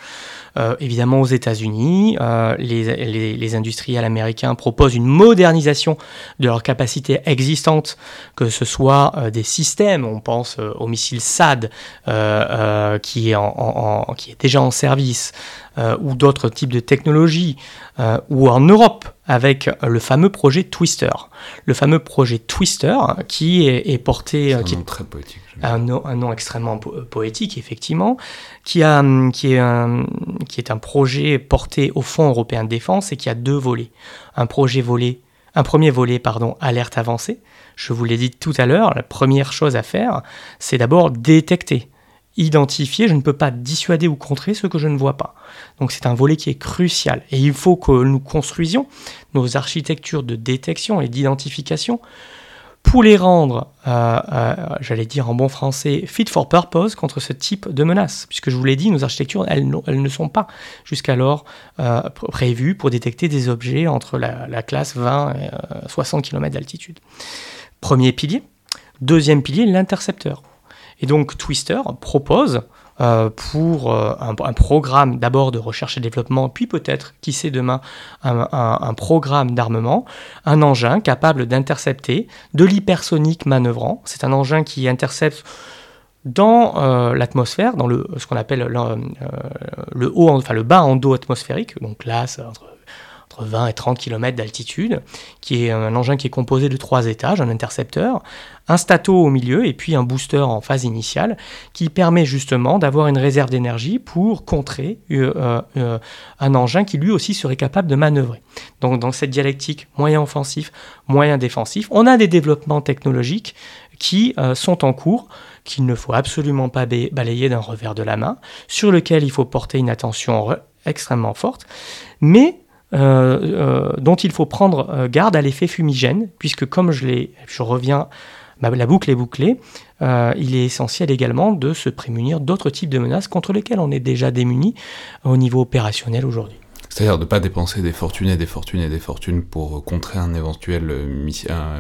Euh, évidemment, aux États-Unis, les, les, industriels américains proposent une modernisation de leurs capacités existantes, que ce soit des systèmes, on pense aux missiles SAD, euh, euh, qui, est en, qui est déjà en service, euh, ou d'autres types de technologies, ou en Europe avec le fameux projet Twister. Le fameux projet Twister qui est, porté... un qui nom très poétique. Un nom, un nom, extrêmement poétique, effectivement, qui, a, qui, est un, qui est un projet porté au Fonds européen de défense et qui a deux volets. Un projet volet, un premier volet, pardon, alerte avancée. Je vous l'ai dit tout à l'heure, la première chose à faire, c'est d'abord détecter identifier, je ne peux pas dissuader ou contrer ce que je ne vois pas. Donc c'est un volet qui est crucial. Et il faut que nous construisions nos architectures de détection et d'identification pour les rendre, euh, euh, j'allais dire en bon français, fit for purpose contre ce type de menace. Puisque je vous l'ai dit, nos architectures, elles, ne sont pas jusqu'alors euh, prévues pour détecter des objets entre la, la classe 20 et 60 km d'altitude. Premier pilier. Deuxième pilier, l'intercepteur. Et donc Twister propose euh, pour euh, un, programme d'abord de recherche et développement, puis peut-être, qui sait demain, un, programme d'armement, un engin capable d'intercepter de l'hypersonique manœuvrant. C'est un engin qui intercepte dans euh, l'atmosphère, dans le, ce qu'on appelle le, haut, enfin le bas endo atmosphérique, donc là, entre 20 et 30 km d'altitude, qui est un engin qui est composé de trois étages, un intercepteur, un stato au milieu et puis un booster en phase initiale, qui permet justement d'avoir une réserve d'énergie pour contrer euh, euh, euh, un engin qui lui aussi serait capable de manœuvrer. Donc dans cette dialectique moyen offensif, moyen défensif, on a des développements technologiques qui sont en cours qu'il ne faut absolument pas balayer d'un revers de la main, sur lequel il faut porter une attention extrêmement forte, mais euh, euh, dont il faut prendre euh, garde à l'effet fumigène, puisque comme je, je reviens, la boucle est bouclée, il est essentiel également de se prémunir d'autres types de menaces contre lesquelles on est déjà démuni au niveau opérationnel aujourd'hui. C'est-à-dire de ne pas dépenser des fortunes et des fortunes et des fortunes pour contrer un éventuel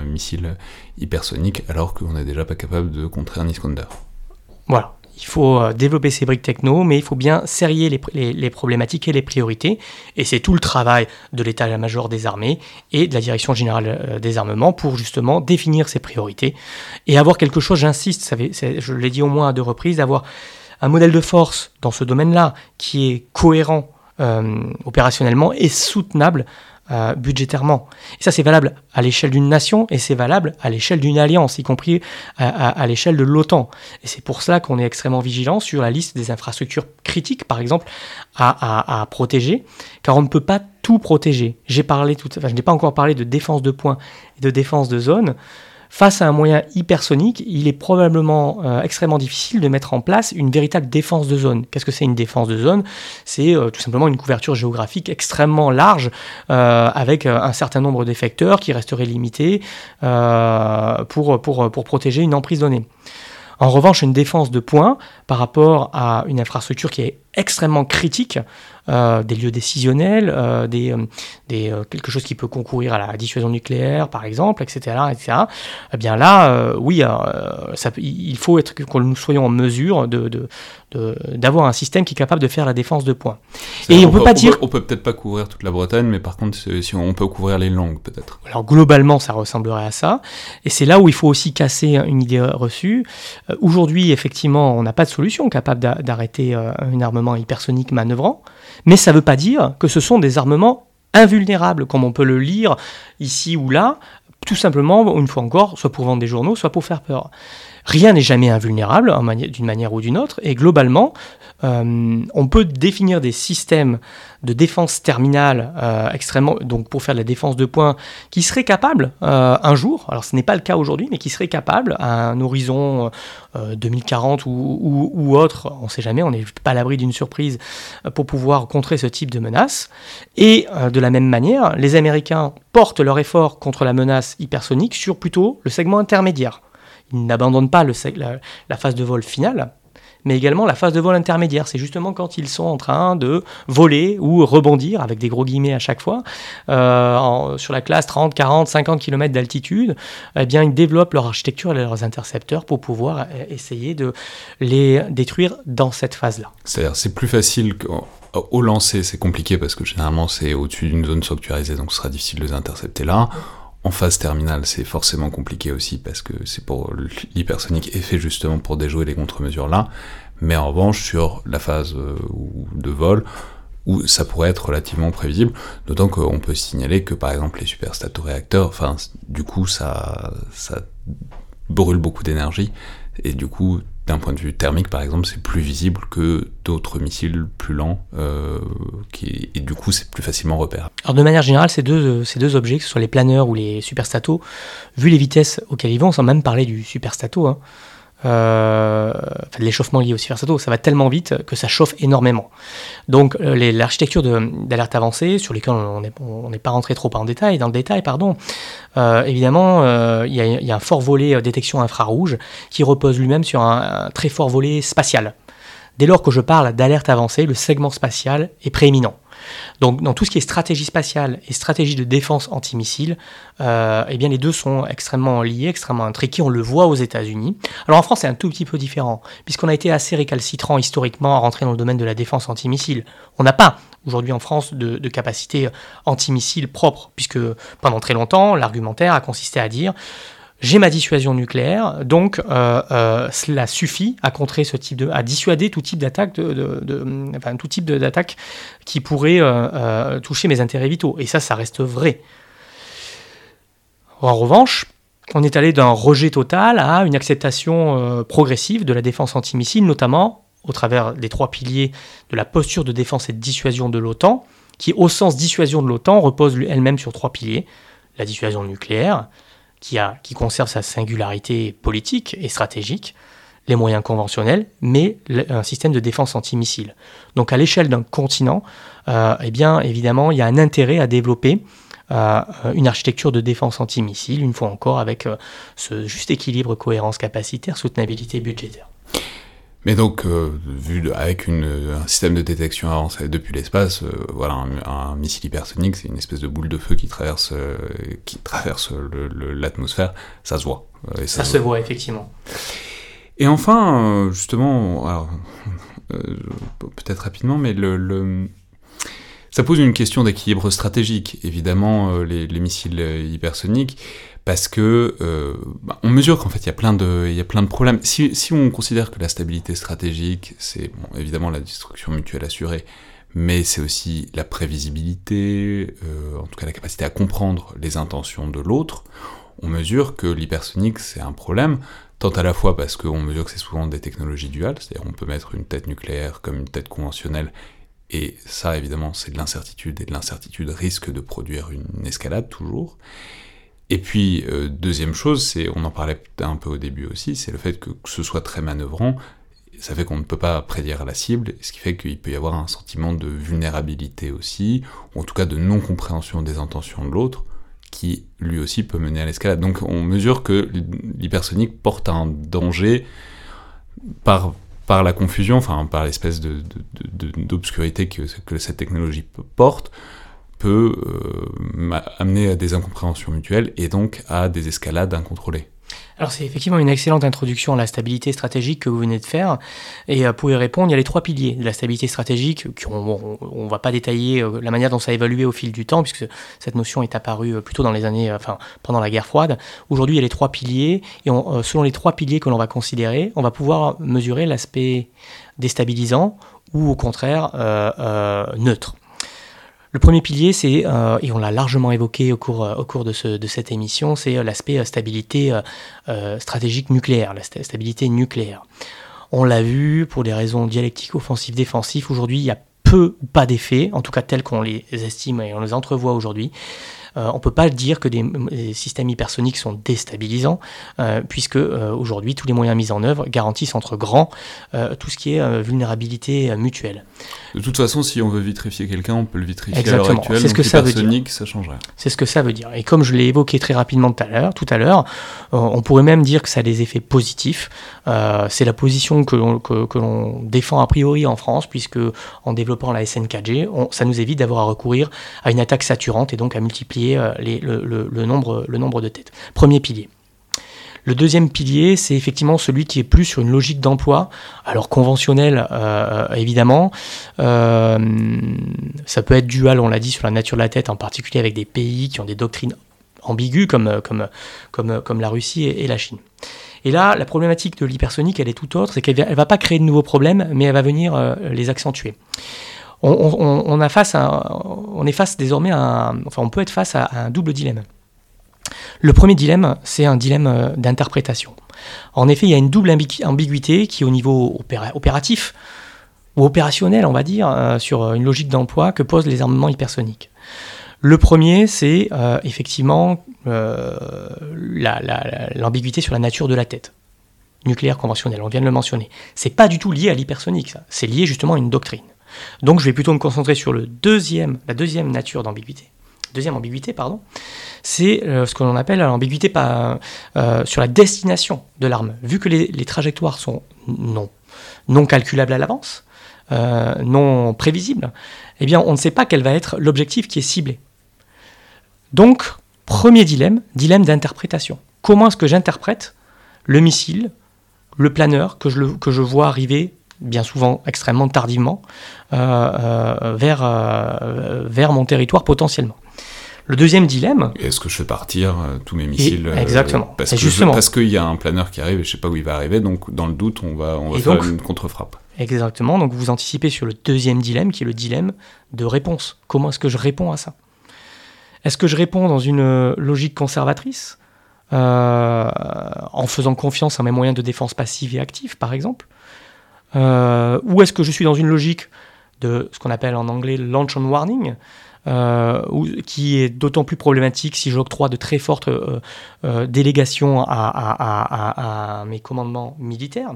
missile hypersonique alors qu'on n'est déjà pas capable de contrer un Iskander. Voilà. Il faut euh, développer ces briques techno, mais il faut bien serrer les, problématiques et les priorités. Et c'est tout le travail de l'état-major des armées et de la direction générale euh, des armements pour justement définir ces priorités et avoir quelque chose, j'insiste, je l'ai dit au moins à deux reprises, d'avoir un modèle de force dans ce domaine-là qui est cohérent euh, opérationnellement et soutenable euh, budgétairement. Et ça, c'est valable à l'échelle d'une nation et c'est valable à l'échelle d'une alliance, y compris à, l'échelle de l'OTAN. Et c'est pour cela qu'on est extrêmement vigilant sur la liste des infrastructures critiques, par exemple, à, protéger, car on ne peut pas tout protéger. J'ai parlé tout, enfin, je n'ai pas encore parlé de défense de points et de défense de zone. Face à un moyen hypersonique, il est probablement euh, extrêmement difficile de mettre en place une véritable défense de zone. Qu'est-ce que c'est une défense de zone? C'est euh, tout simplement une couverture géographique extrêmement large euh, avec un certain nombre d'effecteurs qui resteraient limités pour, pour, pour protéger une emprise donnée. En revanche, une défense de points par rapport à une infrastructure qui est extrêmement critique, euh, des lieux décisionnels, euh, des, euh, des quelque chose qui peut concourir à la dissuasion nucléaire, par exemple, etc., etc. Eh bien là, oui, ça, il faut être que nous soyons en mesure de, d'avoir un système qui est capable de faire la défense de points. Et on, peut pas dire, on peut peut-être pas couvrir toute la Bretagne, mais par contre, si on peut couvrir les langues, peut-être. Alors globalement, ça ressemblerait à ça, et c'est là où il faut aussi casser une idée reçue. Aujourd'hui, effectivement, on n'a pas de solution capable d'arrêter un armement hypersonique manœuvrant. Mais ça ne veut pas dire que ce sont des armements invulnérables, comme on peut le lire ici ou là, tout simplement, une fois encore, soit pour vendre des journaux, soit pour faire peur. Rien n'est jamais invulnérable d'une manière ou d'une autre, et globalement, euh, on peut définir des systèmes de défense terminale euh, extrêmement, donc pour faire de la défense de points, qui seraient capables euh, un jour, alors ce n'est pas le cas aujourd'hui, mais qui seraient capables à un horizon 2040 ou, ou, autre, on ne sait jamais, on n'est pas à l'abri d'une surprise pour pouvoir contrer ce type de menace. Et de la même manière, les Américains portent leur effort contre la menace hypersonique sur plutôt le segment intermédiaire. Ils n'abandonnent pas la, phase de vol finale, mais également la phase de vol intermédiaire. C'est justement quand ils sont en train de voler ou rebondir, avec des gros guillemets à chaque fois, euh, sur la classe 30, 40, 50 km d'altitude, eh bien, ils développent leur architecture et leurs intercepteurs pour pouvoir euh, essayer de les détruire dans cette phase-là. C'est-à-dire, c'est plus facile au lancer, c'est compliqué parce que généralement c'est au-dessus d'une zone sanctuarisée, donc ce sera difficile de les intercepter là. En phase terminale, c'est forcément compliqué aussi parce que c'est pour l'hypersonique est fait justement pour déjouer les contre-mesures là. Mais en revanche, sur la phase euh, de vol, où ça pourrait être relativement prévisible, d'autant qu'on peut signaler que par exemple les superstato-réacteurs, enfin, du coup, ça, ça brûle beaucoup d'énergie, et du coup, d'un point de vue thermique, par exemple, c'est plus visible que d'autres missiles plus lents, euh, et du coup, c'est plus facilement repérable. Alors, de manière générale, ces deux, ces deux objets, que ce soit les planeurs ou les superstatos, vu les vitesses auxquelles ils vont, sans même parler du superstato, hein, euh, l'échauffement lié au cybersato, ça va tellement vite que ça chauffe énormément. Donc l'architecture d'alerte avancée, sur lesquelles on n'est pas rentré trop en détail, dans le détail, pardon, évidemment, il y, a un fort volet détection infrarouge qui repose lui-même sur un, très fort volet spatial. Dès lors que je parle d'alerte avancée, le segment spatial est prééminent. Donc dans tout ce qui est stratégie spatiale et stratégie de défense antimissile, euh, eh bien les deux sont extrêmement liés, extrêmement intriqués. On le voit aux États-Unis. Alors en France, c'est un tout petit peu différent, puisqu'on a été assez récalcitrant historiquement à rentrer dans le domaine de la défense antimissile. On n'a pas aujourd'hui en France de, de capacité antimissile propre, puisque pendant très longtemps, l'argumentaire a consisté à dire j'ai ma dissuasion nucléaire, donc euh, euh, cela suffit à contrer ce type de, à dissuader tout type d'attaque, de, enfin, tout type d'attaque qui pourrait euh, toucher mes intérêts vitaux. Et ça, ça reste vrai. En revanche, on est allé d'un rejet total à une acceptation progressive de la défense antimissile, notamment au travers des trois piliers de la posture de défense et de dissuasion de l'OTAN, qui, au sens dissuasion de l'OTAN, repose elle-même sur trois piliers la dissuasion nucléaire, qui, conserve sa singularité politique et stratégique, les moyens conventionnels, mais un système de défense antimissile. Donc à l'échelle d'un continent, euh, eh bien évidemment, il y a un intérêt à développer euh, une architecture de défense antimissile, une fois encore avec euh, ce juste équilibre cohérence capacitaire, soutenabilité budgétaire. Mais donc, euh, vu avec une, un système de détection avancé depuis l'espace, euh, voilà, un, missile hypersonique, c'est une espèce de boule de feu qui traverse, euh, qui traverse l'atmosphère, ça se voit. ça, se voit, effectivement. Et enfin, justement, peut-être rapidement, mais le, le, ça pose une question d'équilibre stratégique. Évidemment, les, les missiles hypersoniques parce que euh, bah, on mesure qu'en fait il y a plein de problèmes. Si, on considère que la stabilité stratégique, c'est évidemment la destruction mutuelle assurée, mais c'est aussi la prévisibilité, euh, en tout cas la capacité à comprendre les intentions de l'autre. On mesure que l'hypersonique c'est un problème, tant à la fois parce qu'on mesure que c'est souvent des technologies duales, c'est-à-dire on peut mettre une tête nucléaire comme une tête conventionnelle, et ça évidemment c'est de l'incertitude, et de l'incertitude risque de produire une escalade toujours. Et puis, euh, deuxième chose, c'est, on en parlait un peu au début aussi, c'est le fait que, ce soit très manœuvrant, ça fait qu'on ne peut pas prédire la cible, ce qui fait qu'il peut y avoir un sentiment de vulnérabilité aussi, ou en tout cas de non-compréhension des intentions de l'autre, qui lui aussi peut mener à l'escalade. Donc on mesure que l'hypersonique porte un danger par, par la confusion, enfin par l'espèce d'obscurité que, que cette technologie porte, peut euh, amener à des incompréhensions mutuelles et donc à des escalades incontrôlées. Alors c'est effectivement une excellente introduction à la stabilité stratégique que vous venez de faire. Et euh, pour y répondre, il y a les trois piliers de la stabilité stratégique. on ne va pas détailler euh, la manière dont ça a évolué au fil du temps, puisque cette notion est apparue plutôt dans les années, enfin pendant la guerre froide. Aujourd'hui, il y a les trois piliers. Et selon les trois piliers que l'on va considérer, on va pouvoir mesurer l'aspect déstabilisant ou au contraire neutre. Le premier pilier, c'est, euh, et on l'a largement évoqué au cours, euh, de cette émission, c'est euh, l'aspect stabilité stratégique nucléaire, la stabilité nucléaire. On l'a vu pour des raisons dialectiques offensives défensives. Aujourd'hui, il y a peu ou pas d'effets, en tout cas tels qu'on les estime et on les entrevoit aujourd'hui. Euh, on ne peut pas dire que des, systèmes hypersoniques sont déstabilisants, euh, puisque euh, aujourd'hui tous les moyens mis en œuvre garantissent entre grands tout ce qui est vulnérabilité mutuelle. De toute façon, si on veut vitrifier quelqu'un, on peut le vitrifier à l'heure actuelle. C'est ce que ça veut dire. Ça changerait. C'est ce que ça veut dire. Et comme je l'ai évoqué très rapidement tout à l'heure, tout à l'heure, on pourrait même dire que ça a des effets positifs. c'est la position que l'on, que, l'on défend a priori en France, puisque en développant la SNKG, ça nous évite d'avoir à recourir à une attaque saturante et donc à multiplier euh, le, nombre, de têtes. Premier pilier. Le deuxième pilier, c'est effectivement celui qui est plus sur une logique d'emploi, alors conventionnelle euh, évidemment. Euh, ça peut être dual, on l'a dit, sur la nature de la tête, en particulier avec des pays qui ont des doctrines ambiguës comme la Russie et, la Chine. Et là, la problématique de l'hypersonique, elle est tout autre, c'est qu'elle ne va pas créer de nouveaux problèmes, mais elle va venir les accentuer on, est face désormais peut être face à, un double dilemme. Le premier dilemme, c'est un dilemme euh, d'interprétation. En effet, il y a une double ambiguïté qui, au niveau opératif ou opérationnel, on va dire, euh, sur une logique d'emploi que posent les armements hypersoniques. Le premier, c'est euh, effectivement l'ambiguïté sur la nature de la tête. nucléaire conventionnelle, on vient de le mentionner. C'est pas du tout lié à l'hypersonique. C'est lié justement à une doctrine. Donc je vais plutôt me concentrer sur la deuxième nature d'ambiguïté. Deuxième ambiguïté, pardon, c'est euh, ce que l'on appelle l'ambiguïté euh, sur la destination de l'arme. Vu que les, trajectoires sont non, calculables à l'avance, euh, non prévisibles, eh bien on ne sait pas quel va être l'objectif qui est ciblé. Donc, premier dilemme, dilemme d'interprétation. Comment est-ce que j'interprète le missile, le planeur que je vois arriver bien souvent extrêmement tardivement, euh, euh, vers, euh, vers mon territoire potentiellement. Le deuxième dilemme. Est-ce que je fais partir tous mes missiles Exactement. parce, que justement. parce qu'il y a un planeur qui arrive et je ne sais pas où il va arriver, donc dans le doute, on va, on va faire une contre-frappe. Exactement. Donc vous anticipez sur le deuxième dilemme, qui est le dilemme de réponse. Comment est-ce que je réponds à ça? Est-ce que je réponds dans une logique conservatrice, en faisant confiance à mes moyens de défense passive et active, par exemple? Euh, ou est-ce que je suis dans une logique de ce qu'on appelle en anglais launch on warning, euh, qui est d'autant plus problématique si j'octroie de très fortes euh, délégations à, mes commandements militaires.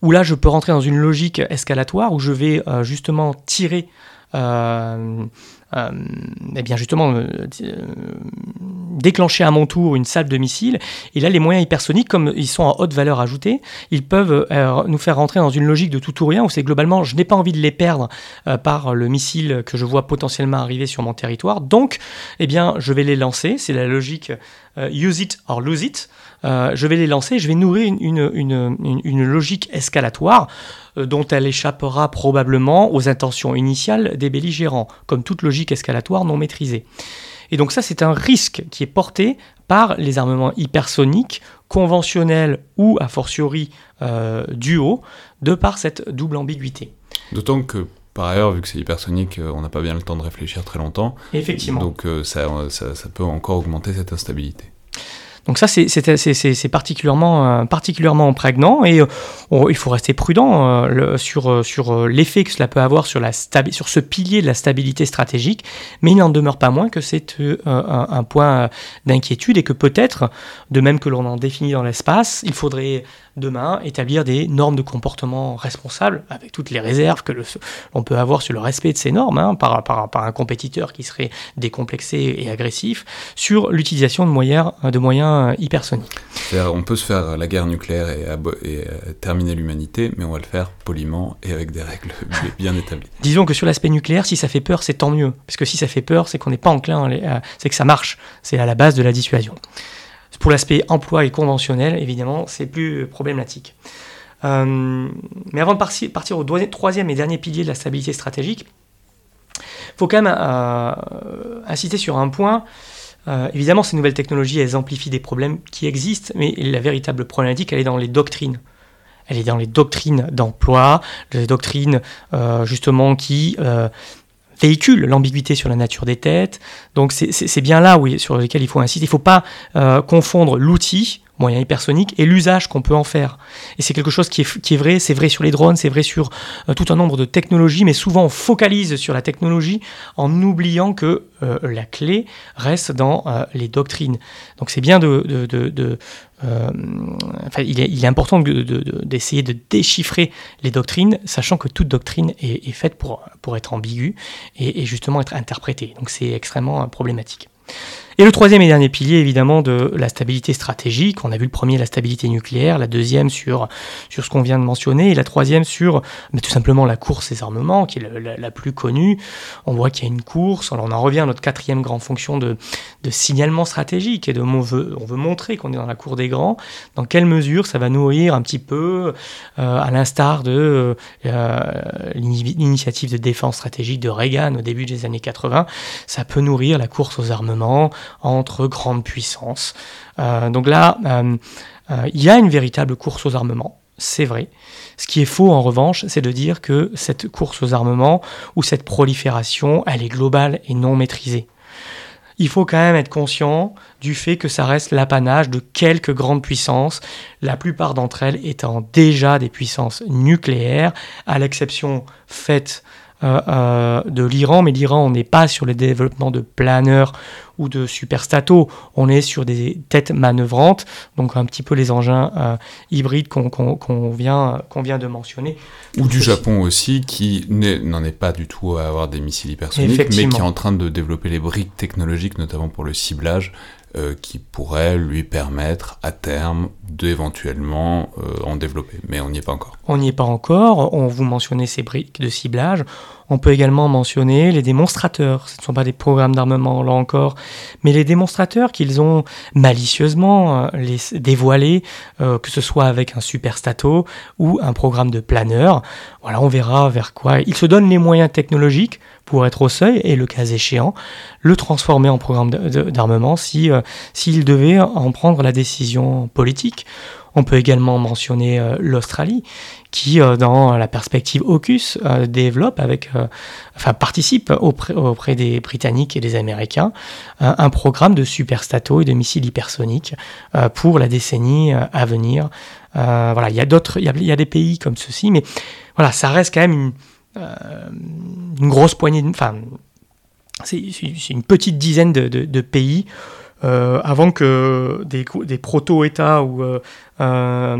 Où là, je peux rentrer dans une logique escalatoire où je vais justement tirer euh, eh bien justement euh, euh, déclencher à mon tour une salve de missiles. Et là, les moyens hypersoniques, comme ils sont en haute valeur ajoutée, ils peuvent nous faire rentrer dans une logique de tout ou rien, où c'est globalement, je n'ai pas envie de les perdre par le missile que je vois potentiellement arriver sur mon territoire. Donc, eh bien, je vais les lancer. C'est la logique use it or lose it. Je vais les lancer, je vais nourrir une, une, une logique escalatoire dont elle échappera probablement aux intentions initiales des belligérants, comme toute logique escalatoire non maîtrisée. Et donc ça, c'est un risque qui est porté par les armements hypersoniques, conventionnels ou a fortiori euh, duo, de par cette double ambiguïté. D'autant que par ailleurs, vu que c'est hypersonique, euh, on n'a pas bien le temps de réfléchir très longtemps. Effectivement. Donc euh, ça, ça peut encore augmenter cette instabilité. Donc ça, c'est particulièrement, euh, particulièrement prégnant et euh, il faut rester prudent euh, sur, sur l'effet que cela peut avoir sur, la sur ce pilier de la stabilité stratégique, mais il n'en demeure pas moins que c'est un, point d'inquiétude et que peut-être, de même que l'on en définit dans l'espace, il faudrait demain établir des normes de comportement responsables, avec toutes les réserves que l'on peut avoir sur le respect de ces normes hein, par, par, par, un compétiteur qui serait décomplexé et agressif, sur l'utilisation de moyens, de moyens hypersoniques. On peut se faire la guerre nucléaire et, et euh, terminer l'humanité, mais on va le faire poliment et avec des règles bien établies. Disons que sur l'aspect nucléaire, si ça fait peur, c'est tant mieux. Parce que si ça fait peur, c'est qu'on n'est pas enclin, c'est que ça marche. C'est à la base de la dissuasion. Pour l'aspect emploi et conventionnel, évidemment, c'est plus problématique. Euh, mais avant de partir au troisième et dernier pilier de la stabilité stratégique, il faut quand même euh, insister sur un point. Euh, évidemment, ces nouvelles technologies, elles amplifient des problèmes qui existent, mais la véritable problématique, elle est dans les doctrines. Elle est dans les doctrines d'emploi, les doctrines justement qui véhicule l'ambiguïté sur la nature des têtes. Donc c'est bien là où, sur lequel il faut insister. Il ne faut pas euh, confondre l'outil moyen hypersonique et l'usage qu'on peut en faire. Et c'est quelque chose qui est, qui est vrai, c'est vrai sur les drones, c'est vrai sur euh, tout un nombre de technologies, mais souvent on focalise sur la technologie en oubliant que euh, la clé reste dans euh, les doctrines. Donc c'est bien de... de, de, enfin, il, est, important d'essayer de, déchiffrer les doctrines, sachant que toute doctrine est, faite pour, pour être ambiguë et justement être interprétée. Donc c'est extrêmement problématique. Et le troisième et dernier pilier, évidemment, de la stabilité stratégique. On a vu le premier, la stabilité nucléaire, la deuxième sur, sur ce qu'on vient de mentionner, et la troisième sur mais tout simplement la course des armements, qui est la, plus connue. On voit qu'il y a une course. On en revient à notre quatrième grande fonction de, de signalement stratégique, et de, on, veut, on veut montrer qu'on est dans la cour des grands. Dans quelle mesure ça va nourrir un petit peu, euh, à l'instar de euh, l'initiative de défense stratégique de Reagan au début des années 80, ça peut nourrir la course aux armements, entre grandes puissances. Euh, donc là, euh, euh, il y a une véritable course aux armements, c'est vrai. Ce qui est faux en revanche, c'est de dire que cette course aux armements ou cette prolifération, elle est globale et non maîtrisée. Il faut quand même être conscient du fait que ça reste l'apanage de quelques grandes puissances, la plupart d'entre elles étant déjà des puissances nucléaires, à l'exception faite de l'Iran, mais l'Iran, on n'est pas sur le développement de planeurs ou de superstato, on est sur des têtes manœuvrantes, donc un petit peu les engins hybrides qu'on vient, qu'on vient de mentionner. Ou du Japon aussi, qui n'en est pas du tout à avoir des missiles hypersoniques, mais qui est en train de développer les briques technologiques, notamment pour le ciblage, euh, qui pourrait lui permettre à terme d'éventuellement euh, en développer. Mais on n'y est pas encore. On n'y est pas encore. On vous mentionnait ces briques de ciblage. On peut également mentionner les démonstrateurs. Ce ne sont pas des programmes d'armement, là encore, mais les démonstrateurs qu'ils ont malicieusement euh, dévoilés, que ce soit avec un superstato ou un programme de planeur. Voilà, on verra vers quoi. Ils se donnent les moyens technologiques pour être au seuil et, le cas échéant, le transformer en programme d'armement si, euh, s'il devait en prendre la décision politique. On peut également mentionner euh, l'Australie, qui, euh, dans la perspective AUKUS, développe avec, enfin participe auprès, des Britanniques et des Américains un programme de superstato et de missiles hypersoniques pour la décennie à venir. voilà, il y a d'autres, il y, des pays comme ceci, mais voilà, ça reste quand même une, euh, grosse poignée, enfin, c'est une petite dizaine de, pays. Euh, avant que des, proto-États ou euh, euh,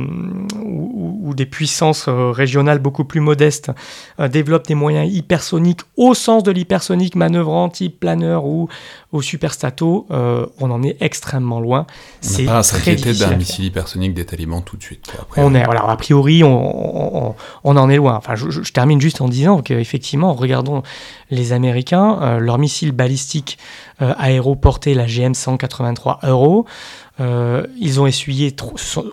ou, des puissances euh, régionales beaucoup plus modestes euh, développent des moyens hypersoniques au sens de l'hypersonique manœuvrant type planeur ou au superstato, on en est extrêmement loin. On n'a pas à s'inquiéter d'un missile hypersonique des talibans tout de suite. on est, voilà, a priori, on, on, en est loin. Enfin, je, je, termine juste en disant qu'effectivement, regardons les Américains, leur missile balistique aéroporté, la GM 183 Euro, euh, ils ont essuyé,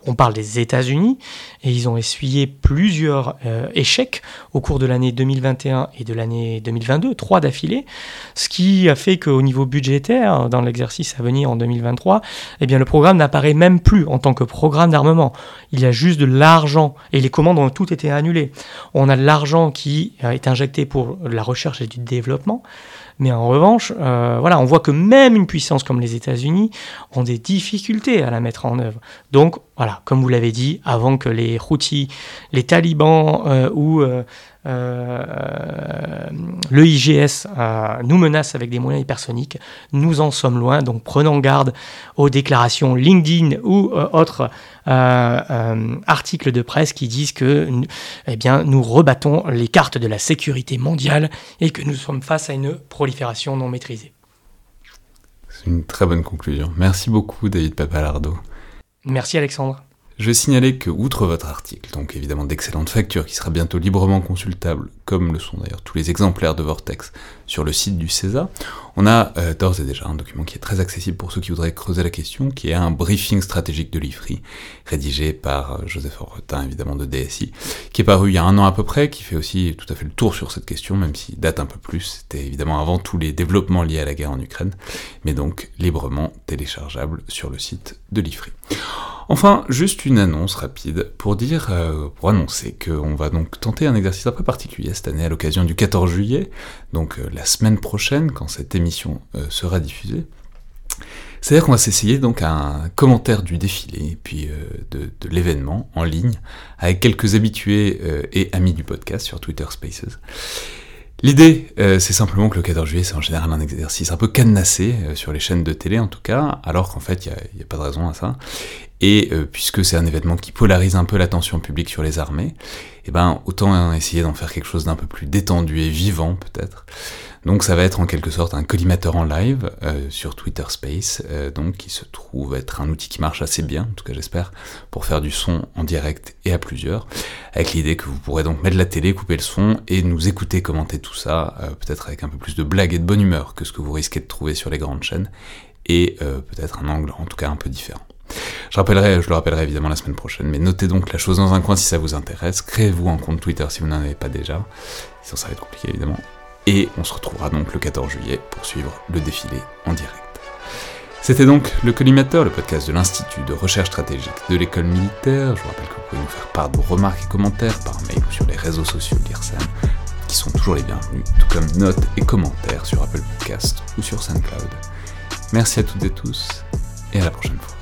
on parle des États-Unis, et ils ont essuyé plusieurs euh, échecs au cours de l'année 2021 et de l'année 2022, trois d'affilée, ce qui a fait qu'au niveau budgétaire, dans l'exercice à venir en 2023, eh bien, le programme n'apparaît même plus en tant que programme d'armement. Il y a juste de l'argent, et les commandes ont toutes été annulées. On a de l'argent qui est injecté pour la recherche et du développement, mais en revanche, euh, voilà, on voit que même une puissance comme les États-Unis ont des difficultés à la mettre en œuvre. Donc, voilà, comme vous l'avez dit, avant que les Houthis, les talibans euh, ou euh, le IGS nous menace avec des moyens hypersoniques, nous en sommes loin, donc prenons garde aux déclarations LinkedIn ou autres articles de presse qui disent que eh bien, nous rebattons les cartes de la sécurité mondiale et que nous sommes face à une prolifération non maîtrisée. C'est une très bonne conclusion. Merci beaucoup David Papalardo. Merci Alexandre. Je vais signaler que, outre votre article, donc évidemment d'excellentes factures qui sera bientôt librement consultable, comme le sont d'ailleurs tous les exemplaires de Vortex sur le site du CESA, on a euh, d'ores et déjà un document qui est très accessible pour ceux qui voudraient creuser la question, qui est un briefing stratégique de l'IFRI, rédigé par euh, Joseph Orretin, évidemment de DSI, qui est paru il y a un an à peu près, qui fait aussi tout à fait le tour sur cette question, même s'il date un peu plus, c'était évidemment avant tous les développements liés à la guerre en Ukraine, mais donc librement téléchargeable sur le site de l'IFRI. Enfin, juste une annonce rapide pour dire, euh, pour annoncer qu'on va donc tenter un exercice un peu particulier cette année à l'occasion du 14 juillet, donc euh, la semaine prochaine quand cette émission euh, sera diffusée. C'est-à-dire qu'on va s'essayer donc un commentaire du défilé et puis de, de l'événement en ligne avec quelques habitués et amis du podcast sur Twitter Spaces. L'idée, c'est simplement que le 14 juillet, c'est en général un exercice un peu cadenassé, sur les chaînes de télé en tout cas, alors qu'en fait, il n'y a, a, pas de raison à ça. Et euh, puisque c'est un événement qui polarise un peu l'attention publique sur les armées, eh ben autant essayer d'en faire quelque chose d'un peu plus détendu et vivant peut-être. Donc ça va être en quelque sorte un collimateur en live euh, sur Twitter Space, euh, donc qui se trouve être un outil qui marche assez bien, en tout cas j'espère, pour faire du son en direct et à plusieurs, avec l'idée que vous pourrez donc mettre la télé, couper le son et nous écouter commenter tout ça, peut-être avec un peu plus de blague et de bonne humeur que ce que vous risquez de trouver sur les grandes chaînes, et peut-être un angle en tout cas un peu différent. Je, rappellerai, je le rappellerai évidemment la semaine prochaine, mais notez donc la chose dans un coin si ça vous intéresse. Créez-vous un compte Twitter si vous n'en avez pas déjà. Sinon, ça va être compliqué évidemment. Et on se retrouvera donc le 14 juillet pour suivre le défilé en direct. C'était donc le Collimateur, le podcast de l'Institut de recherche stratégique de l'école militaire. Je vous rappelle que vous pouvez nous faire part de vos remarques et commentaires par mail ou sur les réseaux sociaux de qui sont toujours les bienvenus, tout comme notes et commentaires sur Apple Podcast ou sur SoundCloud. Merci à toutes et tous, et à la prochaine fois.